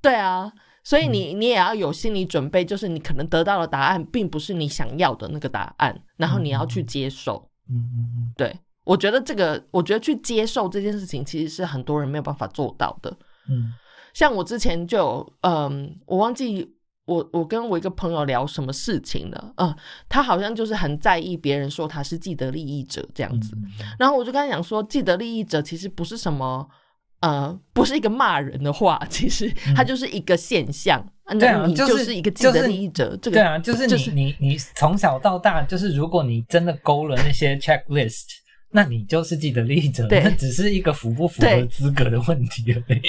对啊，所以你你也要有心理准备，就是你可能得到的答案并不是你想要的那个答案，然后你要去接受。嗯嗯对我觉得这个，我觉得去接受这件事情，其实是很多人没有办法做到的。嗯像我之前就有，嗯，我忘记我我跟我一个朋友聊什么事情了，嗯，他好像就是很在意别人说他是既得利益者这样子，嗯然后我就跟他讲说，既得利益者其实不是什么。呃，不是一个骂人的话，其实它就是一个现象。嗯对啊你就是是一个既就是得利益者。这个对啊，就是你、就是你你从小到大，就是如果你真的勾了那些 checklist，那你就是既得利益者，对那只是一个符不符合资格的问题而已。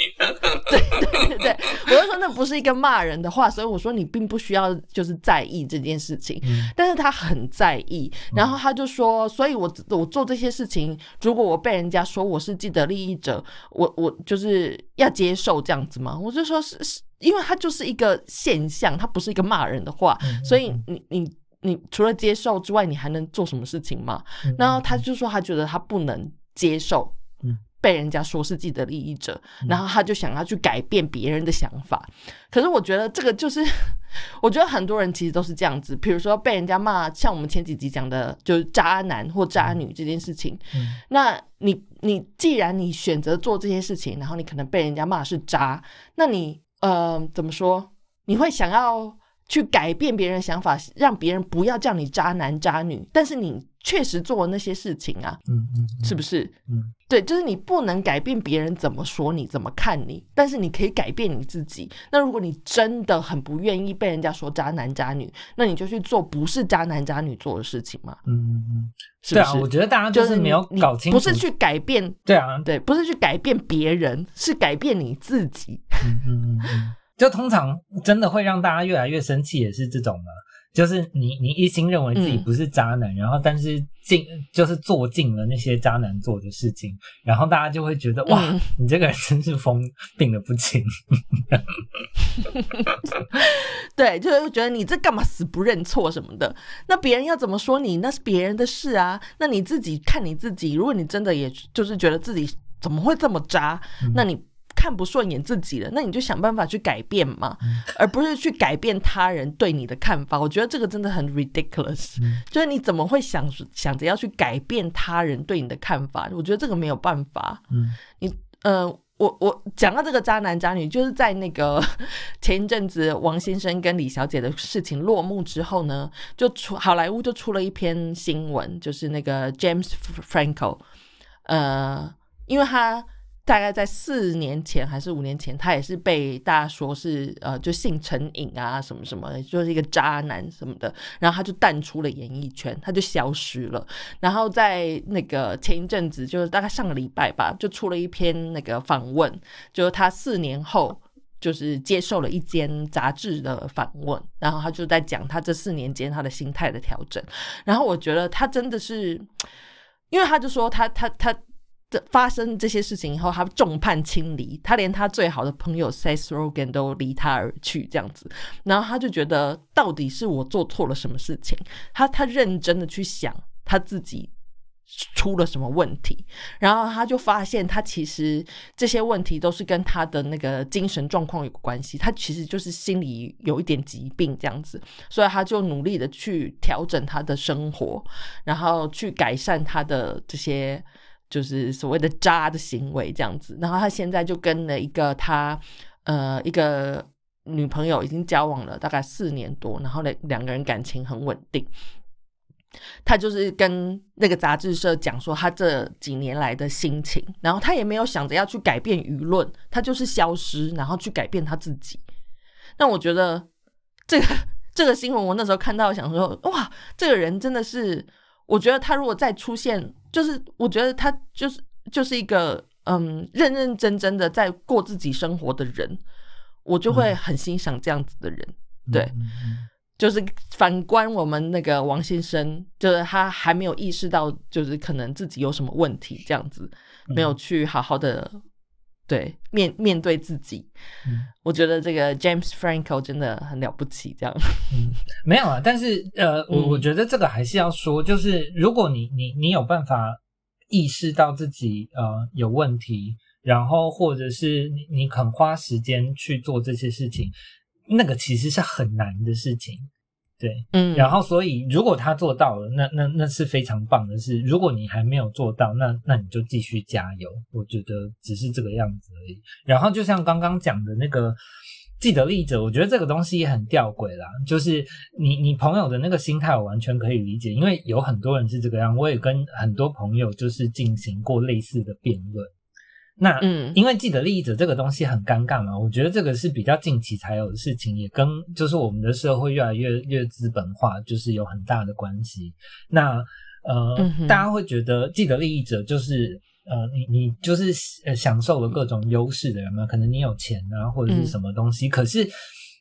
对对对，我就说那不是一个骂人的话，所以我说你并不需要就是在意这件事情。嗯但是他很在意，然后他就说，所以我我做这些事情，如果我被人家说我是既得利益者，我我就是要接受这样子吗？我就说是是，因为它就是一个现象，它不是一个骂人的话，嗯所以你你你除了接受之外，你还能做什么事情吗？然后他就说他觉得他不能接受嗯。被人家说是自己的利益者，然后他就想要去改变别人的想法。可是我觉得这个就是，我觉得很多人其实都是这样子。比如说被人家骂，像我们前几集讲的，就是渣男或渣女这件事情。嗯那你你既然你选择做这些事情，然后你可能被人家骂是渣，那你呃怎么说？你会想要去改变别人的想法，让别人不要叫你渣男渣女，但是你确实做了那些事情啊，嗯嗯是不是？嗯对，就是你不能改变别人怎么说你、怎么看你，但是你可以改变你自己。那如果你真的很不愿意被人家说渣男渣女，那你就去做不是渣男渣女做的事情嘛，嗯嗯嗯，是不是？对啊，我觉得大家就是没有搞清楚，不是去改变，对啊，对，不是去改变别人，是改变你自己。嗯嗯嗯嗯，就通常真的会让大家越来越生气，也是这种嘛。就是你你一心认为自己嗯不是渣男，然后但是尽就是做尽了那些渣男做的事情，然后大家就会觉得哇，嗯你这个人真是疯病的不轻。对，就是觉得你这干嘛死不认错什么的。那别人要怎么说你，那是别人的事啊。那你自己看你自己，如果你真的也就是觉得自己怎么会这么渣，那你看不顺眼自己了，那你就想办法去改变嘛，而不是去改变他人对你的看法。我觉得这个真的很 ridiculous，、就是你怎么会想想着要去改变他人对你的看法？我觉得这个没有办法。嗯，你呃，我我讲到这个渣男渣女，就是在那个 前一阵子王先生跟李小姐的事情落幕之后呢，就出好莱坞就出了一篇新闻，就是那个 James Franco，呃，因为他。大概在四年前还是五年前，他也是被大家说是呃，就性成瘾啊，什么什么的，就是一个渣男什么的。然后他就淡出了演艺圈，他就消失了。然后在那个前一阵子，就是大概上个礼拜吧，就出了一篇那个访问，就是他四年后就是接受了一间杂志的访问，然后他就在讲他这四年间他的心态的调整。然后我觉得他真的是，因为他就说他他他。发生这些事情以后，他众叛亲离，他连他最好的朋友 Seth Rogen 都离他而去，这样子。然后他就觉得，到底是我做错了什么事情？他他认真的去想他自己出了什么问题，然后他就发现，他其实这些问题都是跟他的那个精神状况有关系。他其实就是心里有一点疾病这样子，所以他就努力的去调整他的生活，然后去改善他的这些。就是所谓的渣的行为这样子，然后他现在就跟了一个他呃一个女朋友已经交往了大概四年多，然后两两个人感情很稳定。他就是跟那个杂志社讲说他这几年来的心情，然后他也没有想着要去改变舆论，他就是消失，然后去改变他自己。那我觉得这个这个新闻我那时候看到，想说哇，这个人真的是。我觉得他如果再出现，就是我觉得他就是就是一个嗯认认真真的在过自己生活的人，我就会很欣赏这样子的人。对，嗯就是反观我们那个王先生，就是他还没有意识到，就是可能自己有什么问题，这样子没有去好好的对面面对自己。嗯我觉得这个 James Franco 真的很了不起，这样。嗯，没有啊，但是呃，我嗯我觉得这个还是要说，就是如果你你你有办法意识到自己呃有问题，然后或者是你你肯花时间去做这些事情，那个其实是很难的事情，对。嗯，然后，所以如果他做到了，那那那是非常棒的事。如果你还没有做到，那那你就继续加油。我觉得只是这个样子而已。然后，就像刚刚讲的那个既得利益者，我觉得这个东西也很吊诡啦。就是你你朋友的那个心态，我完全可以理解，因为有很多人是这个样。我也跟很多朋友就是进行过类似的辩论。那嗯。因为既得利益者这个东西很尴尬嘛，我觉得这个是比较近期才有的事情，也跟就是我们的社会越来越越资本化，就是有很大的关系。那呃，嗯大家会觉得既得利益者就是呃，你你就是呃享受了各种优势的人嘛，可能你有钱啊，或者是什么东西，可是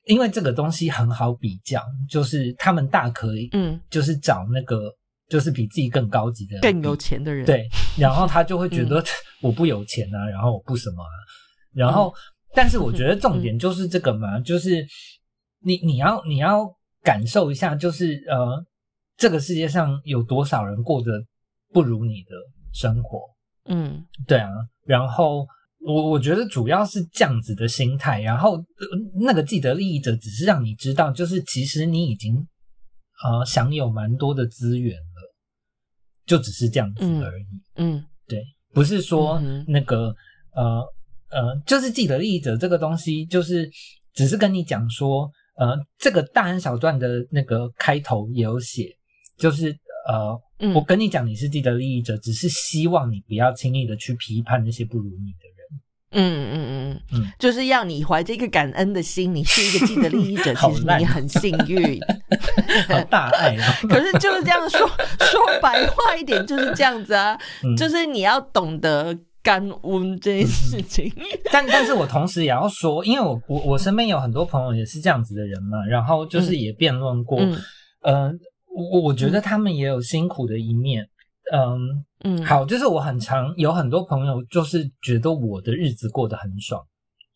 因为这个东西很好比较，就是他们大可以嗯。就是找那个就是比自己更高级的，更有钱的人，对，然后他就会觉得我不有钱啊，然后我不什么啊，然后，但是我觉得 重点就是这个嘛，就是你你要你要感受一下，就是呃，这个世界上有多少人过着不如你的生活，嗯。对啊，然后我我觉得主要是这样子的心态，然后、呃那个既得利益者只是让你知道，就是其实你已经呃享有蛮多的资源了，就只是这样子嗯而已。嗯对不是说那个、呃呃，就是既得利益者这个东西，就是只是跟你讲说，呃，这个大恩小传的那个开头也有写，就是呃，嗯我跟你讲你是既得利益者，只是希望你不要轻易的去批判那些不如你的人。嗯嗯嗯嗯嗯，就是要你怀着一个感恩的心，你是一个既得利益者，其实你很幸运。好大爱啊！可是就是这样说，说白话一点就是这样子啊，嗯就是你要懂得感恩这件事情。但但是我同时也要说，因为我我我身边有很多朋友也是这样子的人嘛，然后就是也辩论过，嗯呃，我我觉得他们也有辛苦的一面。嗯嗯，好，就是我很常有很多朋友，就是觉得我的日子过得很爽，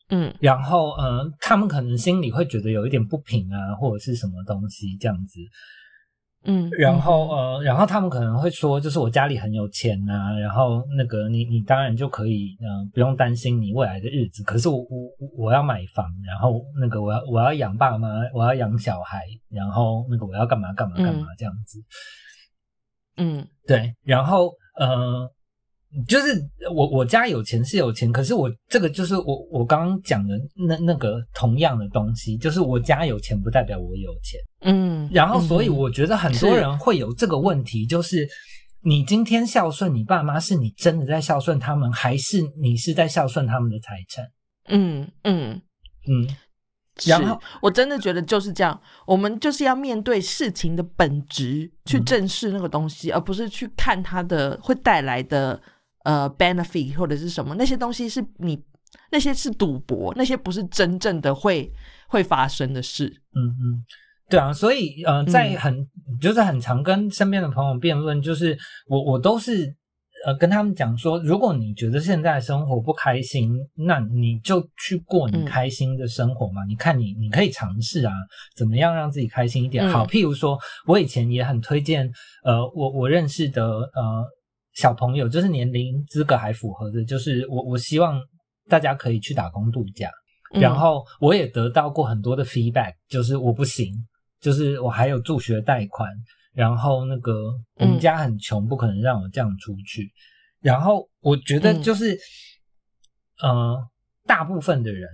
嗯然后呃，他们可能心里会觉得有一点不平啊，或者是什么东西这样子。嗯，然后嗯呃，然后他们可能会说，就是我家里很有钱啊、然后那个你你当然就可以呃不用担心你未来的日子。可是我我我要买房，然后那个我要我要养爸妈，我要养小孩，然后那个我要干嘛干嘛干嘛这样子。嗯对，然后呃，就是我我家有钱是有钱，可是我这个就是我我刚刚讲的那那个同样的东西，就是我家有钱不代表我有钱。嗯，然后，所以嗯我觉得很多人会有这个问题，就是你今天孝顺你爸妈，是你真的在孝顺他们，还是你是在孝顺他们的财产？嗯嗯。嗯，是然后我真的觉得就是这样，我们就是要面对事情的本质，去嗯。正视那个东西，而不是去看它的会带来的呃 benefit 或者是什么。那些东西是你那些是赌博，那些不是真正的会会发生的事。嗯嗯，对啊，所以呃，在嗯。很、就是很常跟身边的朋友辩论，就是我我都是呃跟他们讲说，如果你觉得现在生活不开心，那你就去过你嗯开心的生活嘛。你看你你可以尝试啊，怎么样让自己开心一点。嗯好，譬如说我以前也很推荐呃我我认识的呃小朋友，就是年龄资格还符合的，就是我我希望大家可以去打工度假。嗯然后我也得到过很多的 feedback，就是我不行，就是我还有助学贷款，然后那个我们嗯。家很穷，不可能让我这样出去。然后我觉得嗯。就是，呃，大部分的人，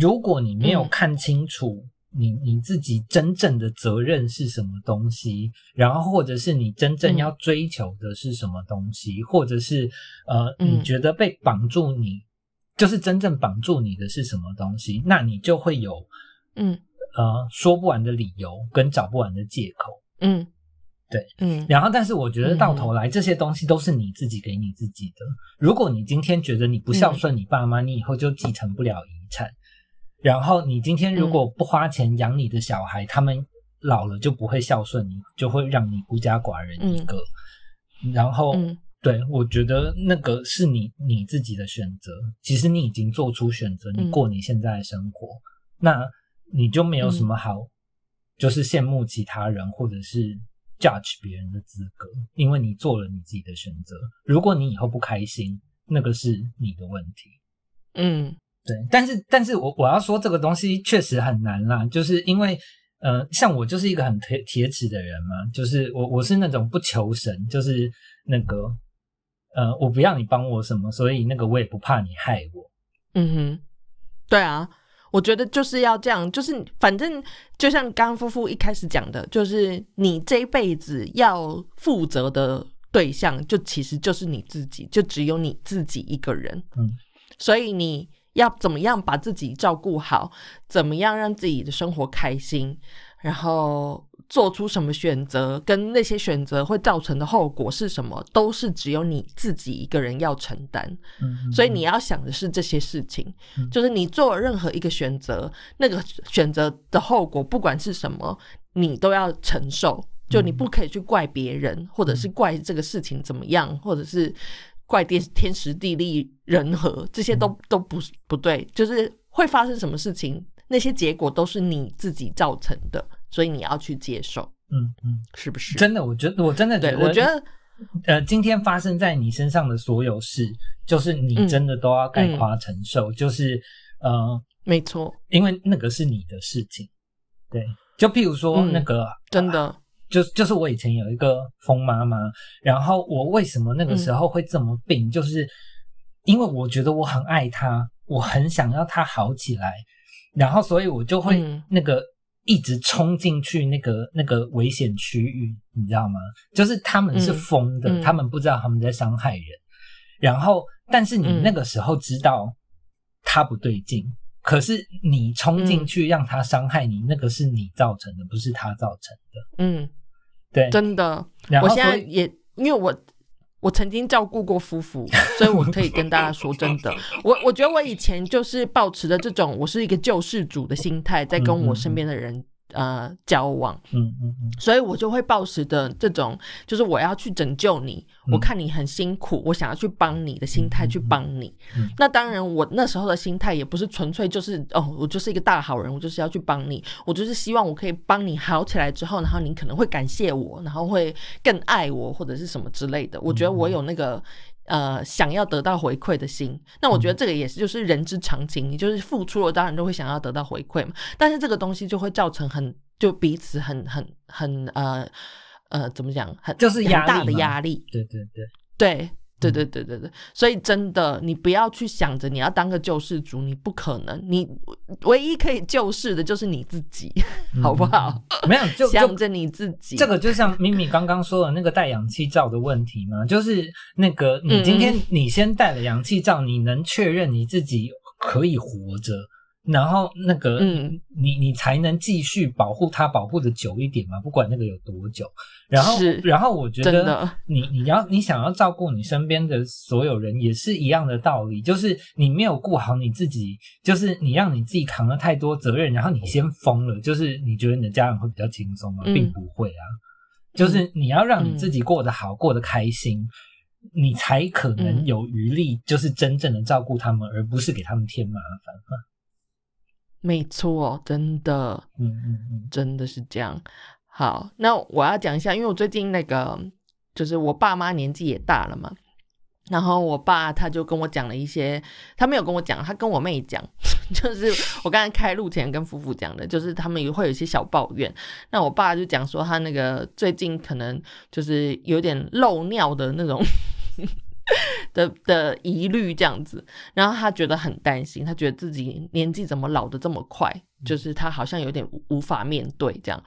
如果你没有嗯。看清楚你你自己真正的责任是什么东西，然后或者是你真正嗯。要追求的是什么东西，或者是呃，嗯。你觉得被绑住你，就是真正绑住你的是什么东西，那你就会有嗯。呃说不完的理由跟找不完的借口。嗯，对，嗯然后，但是我觉得到嗯头来，这些东西都是你自己给你自己的。如果你今天觉得你不孝顺你爸妈，你以后就继承不了遗产。然后你今天如果不花钱养你的小孩，他们老了就不会孝顺你，就会让你孤家寡人一个。然后，嗯对我觉得那个是你你自己的选择。其实你已经做出选择，你嗯过你现在的生活，那你就没有什么好，就是羡慕其他人或者是 judge 别人的资格，因为你做了你自己的选择。如果你以后不开心，那个是你的问题。嗯对，但是但是我我要说这个东西确实很难啦，就是因为呃，像我就是一个很铁铁齿的人嘛，就是我我是那种不求神，就是那个呃，我不要你帮我什么，所以那个我也不怕你害我。嗯哼，对啊，我觉得就是要这样，就是反正就像刚刚夫妇一开始讲的，就是你这一辈子要负责的对象，就其实就是你自己，就只有你自己一个人。嗯，所以你要怎么样把自己照顾好，怎么样让自己的生活开心，然后做出什么选择，跟那些选择会造成的后果是什么，都是只有你自己一个人要承担。嗯，所以你要想的是这些事情，嗯就是你做任何一个选择，那个选择的后果不管是什么，你都要承受。就你不可以去怪别人，或者是怪这个事情怎么样，或者是怪天天时地利人和，这些都都不是不对。就是会发生什么事情，那些结果都是你自己造成的，所以你要去接受，嗯嗯，是不是？真的，我觉得我真的觉对，得，我觉得呃，今天发生在你身上的所有事，就是你嗯。真的都要概括承受，就是呃，没错，因为那个是你的事情。对，就譬如说嗯那个，真的，就就是我以前有一个疯妈妈，然后我为什么那个时候会这么病，就是因为我觉得我很爱她，我很想要她好起来，然后所以我就会嗯。那个一直冲进去那个那个危险区域，你知道吗？就是他们是嗯疯的，嗯他们不知道他们在伤害人，然后但是你嗯那个时候知道他不对劲。可是你冲进嗯去让他伤害你，那个是你造成的，不是他造成的。嗯，对，真的。然后我现在也因为我我曾经照顾过夫妇，所以我可以跟大家说真的，我我觉得我以前就是保持着这种我是一个救世主的心态，在跟我身边的人。呃交往，嗯嗯嗯，所以我就会抱持的这种，就是我要去拯救你，我看你很辛苦，我想要去帮你的心态去帮你。嗯那当然，我那时候的心态也不是纯粹就是哦，我就是一个大好人，我就是要去帮你，我就是希望我可以帮你好起来之后，然后你可能会感谢我，然后会更爱我或者是什么之类的。我觉得我有那个。呃，想要得到回馈的心，那我觉得这个也是就是人之常情，你就是付出了，当然都会想要得到回馈嘛。但是这个东西就会造成很就彼此很很很呃呃怎么讲，很就是很大的压力，对对对，对。对对对对对，所以真的，你不要去想着你要当个救世主，你不可能，你唯一可以救世的就是你自己，好不好？没有想着你自己，这个就像咪咪刚刚说的那个带氧气罩的问题嘛，就是那个你今嗯。天你先带了氧气罩，你能确认你自己可以活着，然后那个嗯你你才能继续保护它，保护的久一点嘛，不管那个有多久。然后然后我觉得你你要你想要照顾你身边的所有人，也是一样的道理，就是你没有顾好你自己，就是你让你自己扛了太多责任，然后你先疯了，就是你觉得你的家人会比较轻松吗？嗯并不会啊，就是你要让你自己过得好，过得开心。你才可能嗯有余力，就是真正的照顾他们，而不是给他们添麻烦。没错，真的。嗯嗯嗯，真的是这样。好，那我要讲一下，因为我最近那个就是我爸妈年纪也大了嘛，然后我爸他就跟我讲了一些，他没有跟我讲，他跟我妹讲，就是我刚才开录前跟夫妇讲的，就是他们也会有一些小抱怨。那我爸就讲说他那个最近可能就是有点漏尿的那种。的的疑虑这样子，然后他觉得很担心，他觉得自己年纪怎么老的这么快，就是他好像有点无无法面对这样。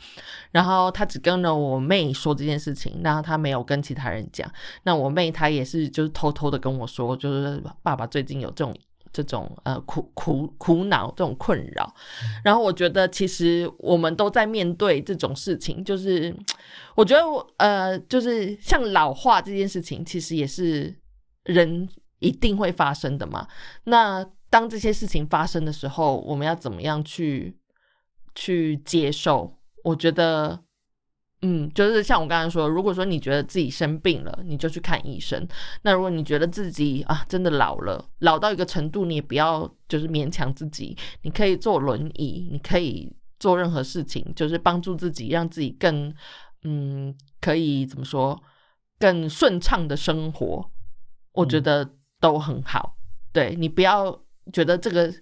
然后他只跟了我妹说这件事情，然后他没有跟其他人讲。那我妹她也是就是偷偷的跟我说，就是爸爸最近有这种这种呃苦苦苦恼这种困扰。然后我觉得其实我们都在面对这种事情，就是 我觉得我呃就是像老化这件事情，其实也是。人一定会发生的嘛？那当这些事情发生的时候，我们要怎么样去去接受？我觉得，嗯，就是像我刚才说，如果说你觉得自己生病了，你就去看医生。那如果你觉得自己啊真的老了，老到一个程度，你也不要就是勉强自己，你可以坐轮椅，你可以做任何事情，就是帮助自己，让自己更嗯，可以怎么说，更顺畅的生活。我觉得都很好，对你不要觉得这个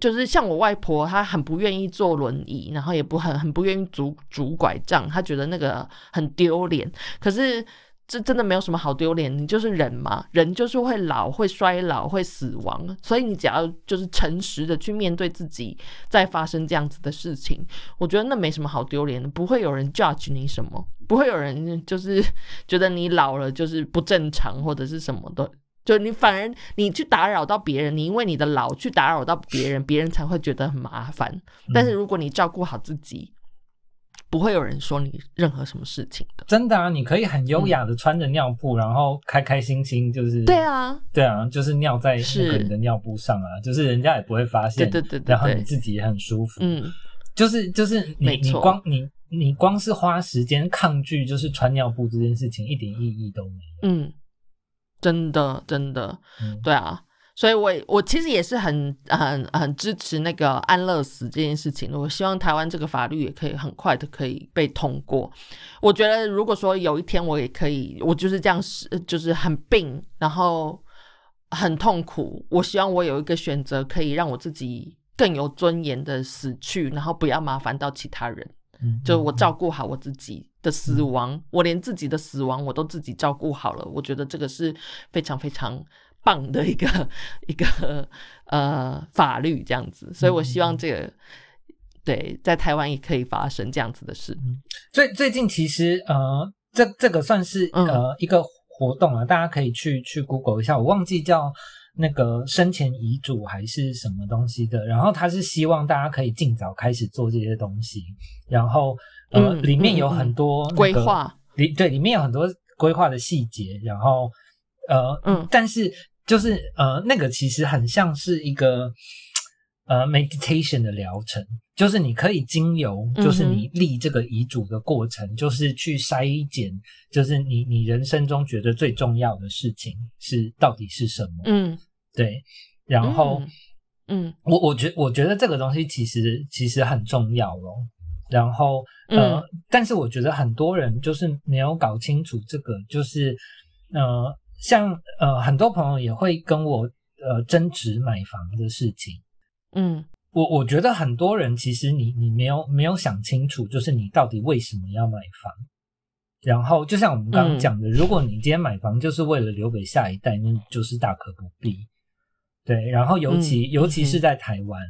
就是像我外婆，她很不愿意坐轮椅，然后也不很很不愿意拄拄拐杖，她觉得那个很丢脸。可是这真的没有什么好丢脸，你就是人嘛，人就是会老、会衰老、会死亡，所以你只要就是诚实的去面对自己，在发生这样子的事情，我觉得那没什么好丢脸的，不会有人 judge 你什么。不会有人就是觉得你老了就是不正常或者是什么的，就你反而你去打扰到别人，你因为你的老去打扰到别人，别人才会觉得很麻烦。但是如果你照顾好自己，不会有人说你任何什么事情的。真的啊，你可以很优雅的穿着尿布，然后开开心心，就是对啊，对啊，就是尿在那个你的尿布上啊，就是人家也不会发对现，对对对。然后你，自己也很舒服，嗯，就是就是你你光你你光是花时间抗拒就是穿尿布这件事情，一点意义都没有。嗯，真的真的，嗯。对啊，所以我也我其实也是很很很支持那个安乐死这件事情的。我希望台湾这个法律也可以很快的可以被通过。我觉得如果说有一天我也可以，我就是这样是就是很病，然后很痛苦，我希望我有一个选择，可以让我自己更有尊严的死去，然后不要麻烦到其他人。嗯就我照顾好我自己的死亡，我连自己的死亡我都自己照顾好了，我觉得这个是非常非常棒的一个 一个呃法律这样子，所以我希望这个对在台湾也可以发生这样子的事。最最近其实呃，这这个算是嗯呃一个活动啊，大家可以去去 Google 一下，我忘记叫那个生前遗嘱还是什么东西的。然后他是希望大家可以尽早开始做这些东西，然后呃、嗯里面有很多、那个规划，里对里面有很多规划的细节，然后呃嗯但是就是呃那个其实很像是一个。呃 meditation 的疗程，就是你可以经由，就是你立这个遗嘱的过程，就是去筛检，就是你你人生中觉得最重要的事情是到底是什么？嗯，对，然后。嗯，我我觉我觉得这个东西其实其实很重要咯。然后呃，但是我觉得很多人就是没有搞清楚这个，就是呃，像呃很多朋友也会跟我呃争执买房的事情。嗯，我我觉得很多人其实你你没有没有想清楚，就是你到底为什么要买房。然后就像我们刚刚讲的，如果你今天买房就是为了留给下一代，那就是大可不必。对，然后尤其尤其是在台湾，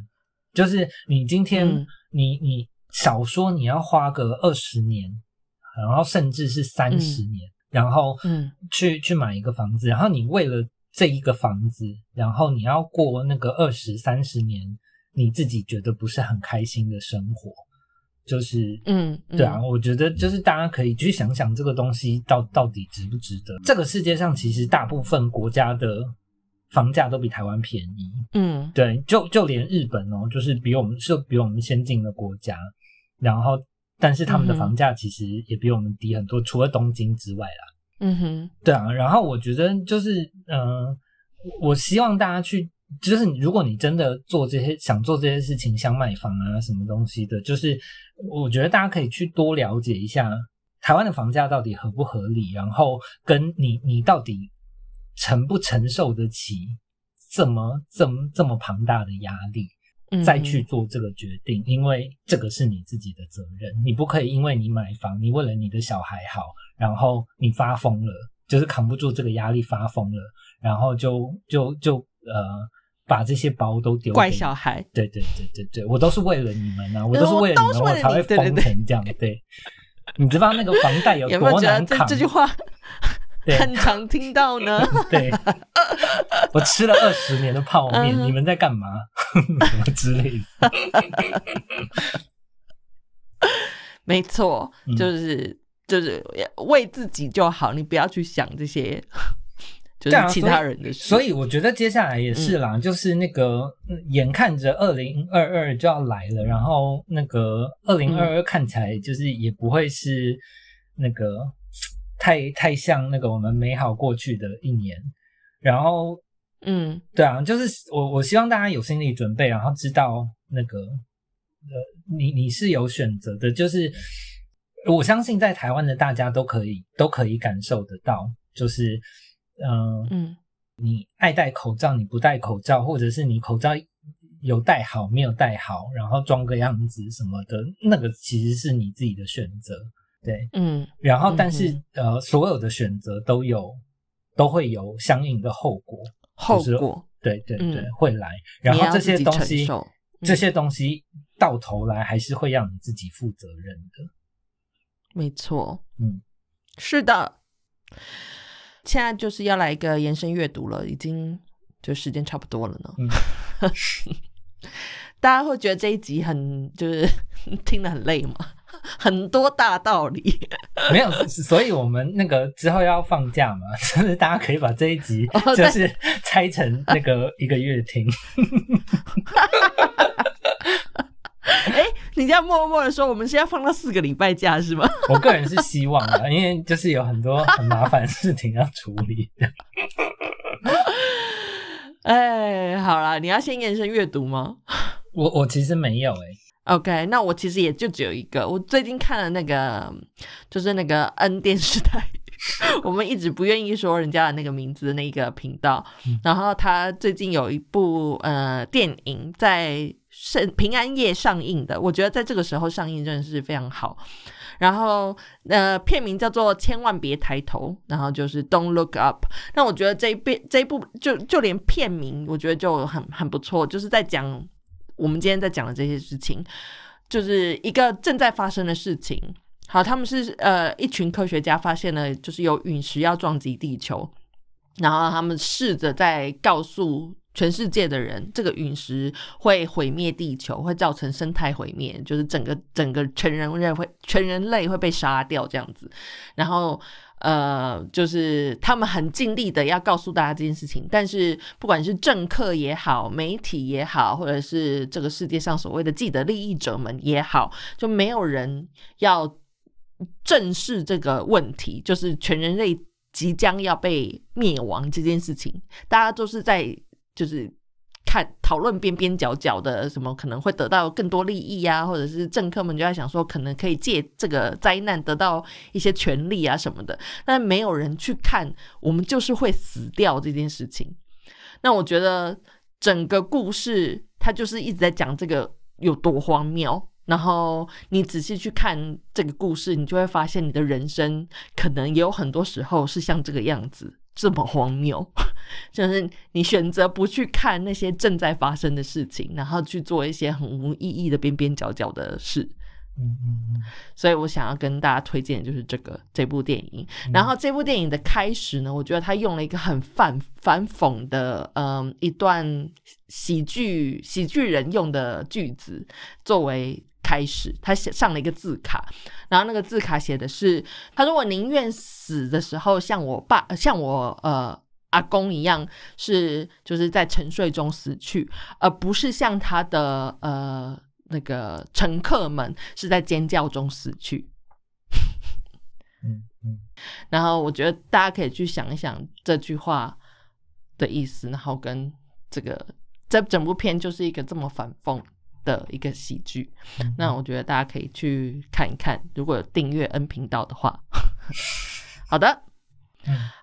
就是你今天你你少说你要花个二十年，然后甚至是三十年，然后嗯去去买一个房子，然后你为了这一个房子，然后你要过那个二十三十年，你自己觉得不是很开心的生活，就是嗯对啊，我觉得就是大家可以去想想这个东西到到底值不值得。这个世界上其实大部分国家的。房价都比台湾便宜，嗯，对，就就连日本哦，就是比我们是比我们先进的国家，然后但是他们的房价其实也比我们低很多，除了东京之外啦。嗯哼，对啊，然后我觉得就是嗯，我希望大家去，就是如果你真的做这些想做这些事情，想买房啊什么东西的，就是我觉得大家可以去多了解一下台湾的房价到底合不合理，然后跟你你到底。承不承受得起这么这么这么庞大的压力，再去做这个决定？因为这个是你自己的责任，你不可以因为你买房，你为了你的小孩好，然后你发疯了，就是扛不住这个压力发疯了，然后就就就呃把这些包都丢怪小孩。对对对对对，我都是为了你们啊，我都是为了你们，我才会疯成这样。对，你知道那个房贷有多难扛？这句话。很常听到呢。对，我吃了二十年的泡面，你们在干嘛？什么之类的？没错，就是就是为自己就好，你不要去想这些，就是其他人的事。所以我觉得接下来也是啦，就是那个眼看着二零二二就要来了，然后那个二零二二看起来就是也不会是那个。太太像那个我们美好过去的一年，然后，嗯，对啊，就是我我希望大家有心理准备，然后知道那个，呃，你你是有选择的，就是我相信在台湾的大家都可以都可以感受得到，就是，嗯嗯，你爱戴口罩，你不戴口罩，或者是你口罩有戴好没有戴好，然后装个样子什么的，那个其实是你自己的选择。对，嗯，然后但是呃，所有的选择都有都会有相应的后果，后果，对对对，会来。然后这些东西，这些东西到头来还是会让你自己负责任的。没错，嗯，是的。现在就是要来一个延伸阅读了，已经就时间差不多了呢。大家会觉得这一集很就是 听得很累吗？很多大道理，没有，所以我们那个之后要放假嘛，就是大家可以把这一集就是拆成那个一个月听。哎，你这样默默的说，我们现在放到四个礼拜假是吗？我个人是希望的，因为就是有很多很麻烦的事情要处理。哎，好啦，你要先延伸阅读吗？我我其实没有哎。OK，那我其实也就只有一个。我最近看了那个，就是那个 N 电视台，我们一直不愿意说人家的那个名字的那个频道。然后他最近有一部呃电影在圣平安夜上映的，我觉得在这个时候上映真的是非常好。然后呃片名叫做《千万别抬头》，然后就是 Don't Look Up。那我觉得这一部这一部就就连片名我觉得就很很不错，就是在讲。我们今天在讲的这些事情，就是一个正在发生的事情。好，他们是呃一群科学家发现了，就是有陨石要撞击地球，然后他们试着在告诉全世界的人，这个陨石会毁灭地球，会造成生态毁灭，就是整个整个全人类会全人类会被杀掉这样子。然后呃，就是他们很尽力的要告诉大家这件事情，但是不管是政客也好，媒体也好，或者是这个世界上所谓的既得利益者们也好，就没有人要正视这个问题，就是全人类即将要被灭亡这件事情，大家都是在就是。看讨论边边角角的什么可能会得到更多利益啊，或者是政客们就在想说，可能可以借这个灾难得到一些权利啊什么的，但没有人去看我们就是会死掉这件事情。那我觉得整个故事它就是一直在讲这个有多荒谬，然后你仔细去看这个故事，你就会发现你的人生可能也有很多时候是像这个样子。这么荒谬，就是你选择不去看那些正在发生的事情，然后去做一些很无意义的边边角角的事。嗯嗯嗯。所以我想要跟大家推荐的就是这个这部电影。然后这部电影的开始呢，我觉得他用了一个很反反讽的，嗯，一段喜剧喜剧人用的句子作为。开始，他写上了一个字卡，然后那个字卡写的是：他说我宁愿死的时候像我爸、像我呃阿公一样，是就是在沉睡中死去，而不是像他的呃那个乘客们是在尖叫中死去。嗯嗯，然后我觉得大家可以去想一想这句话的意思，然后跟这个这整部片就是一个这么反讽。的一个喜剧，那我觉得大家可以去看一看，如果有订阅 N 频道的话。好的，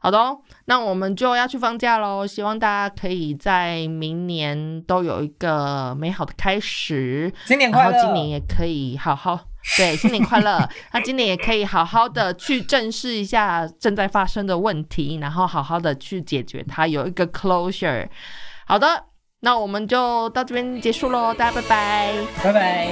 好的哦，那我们就要去放假喽。希望大家可以在明年都有一个美好的开始，新年快乐！然后今年也可以好好对新年快乐。那今年也可以好好的去正视一下正在发生的问题，然后好好的去解决它，有一个 closure。好的。那我们就到这边结束喽，大家拜拜，拜拜。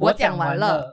我讲完了。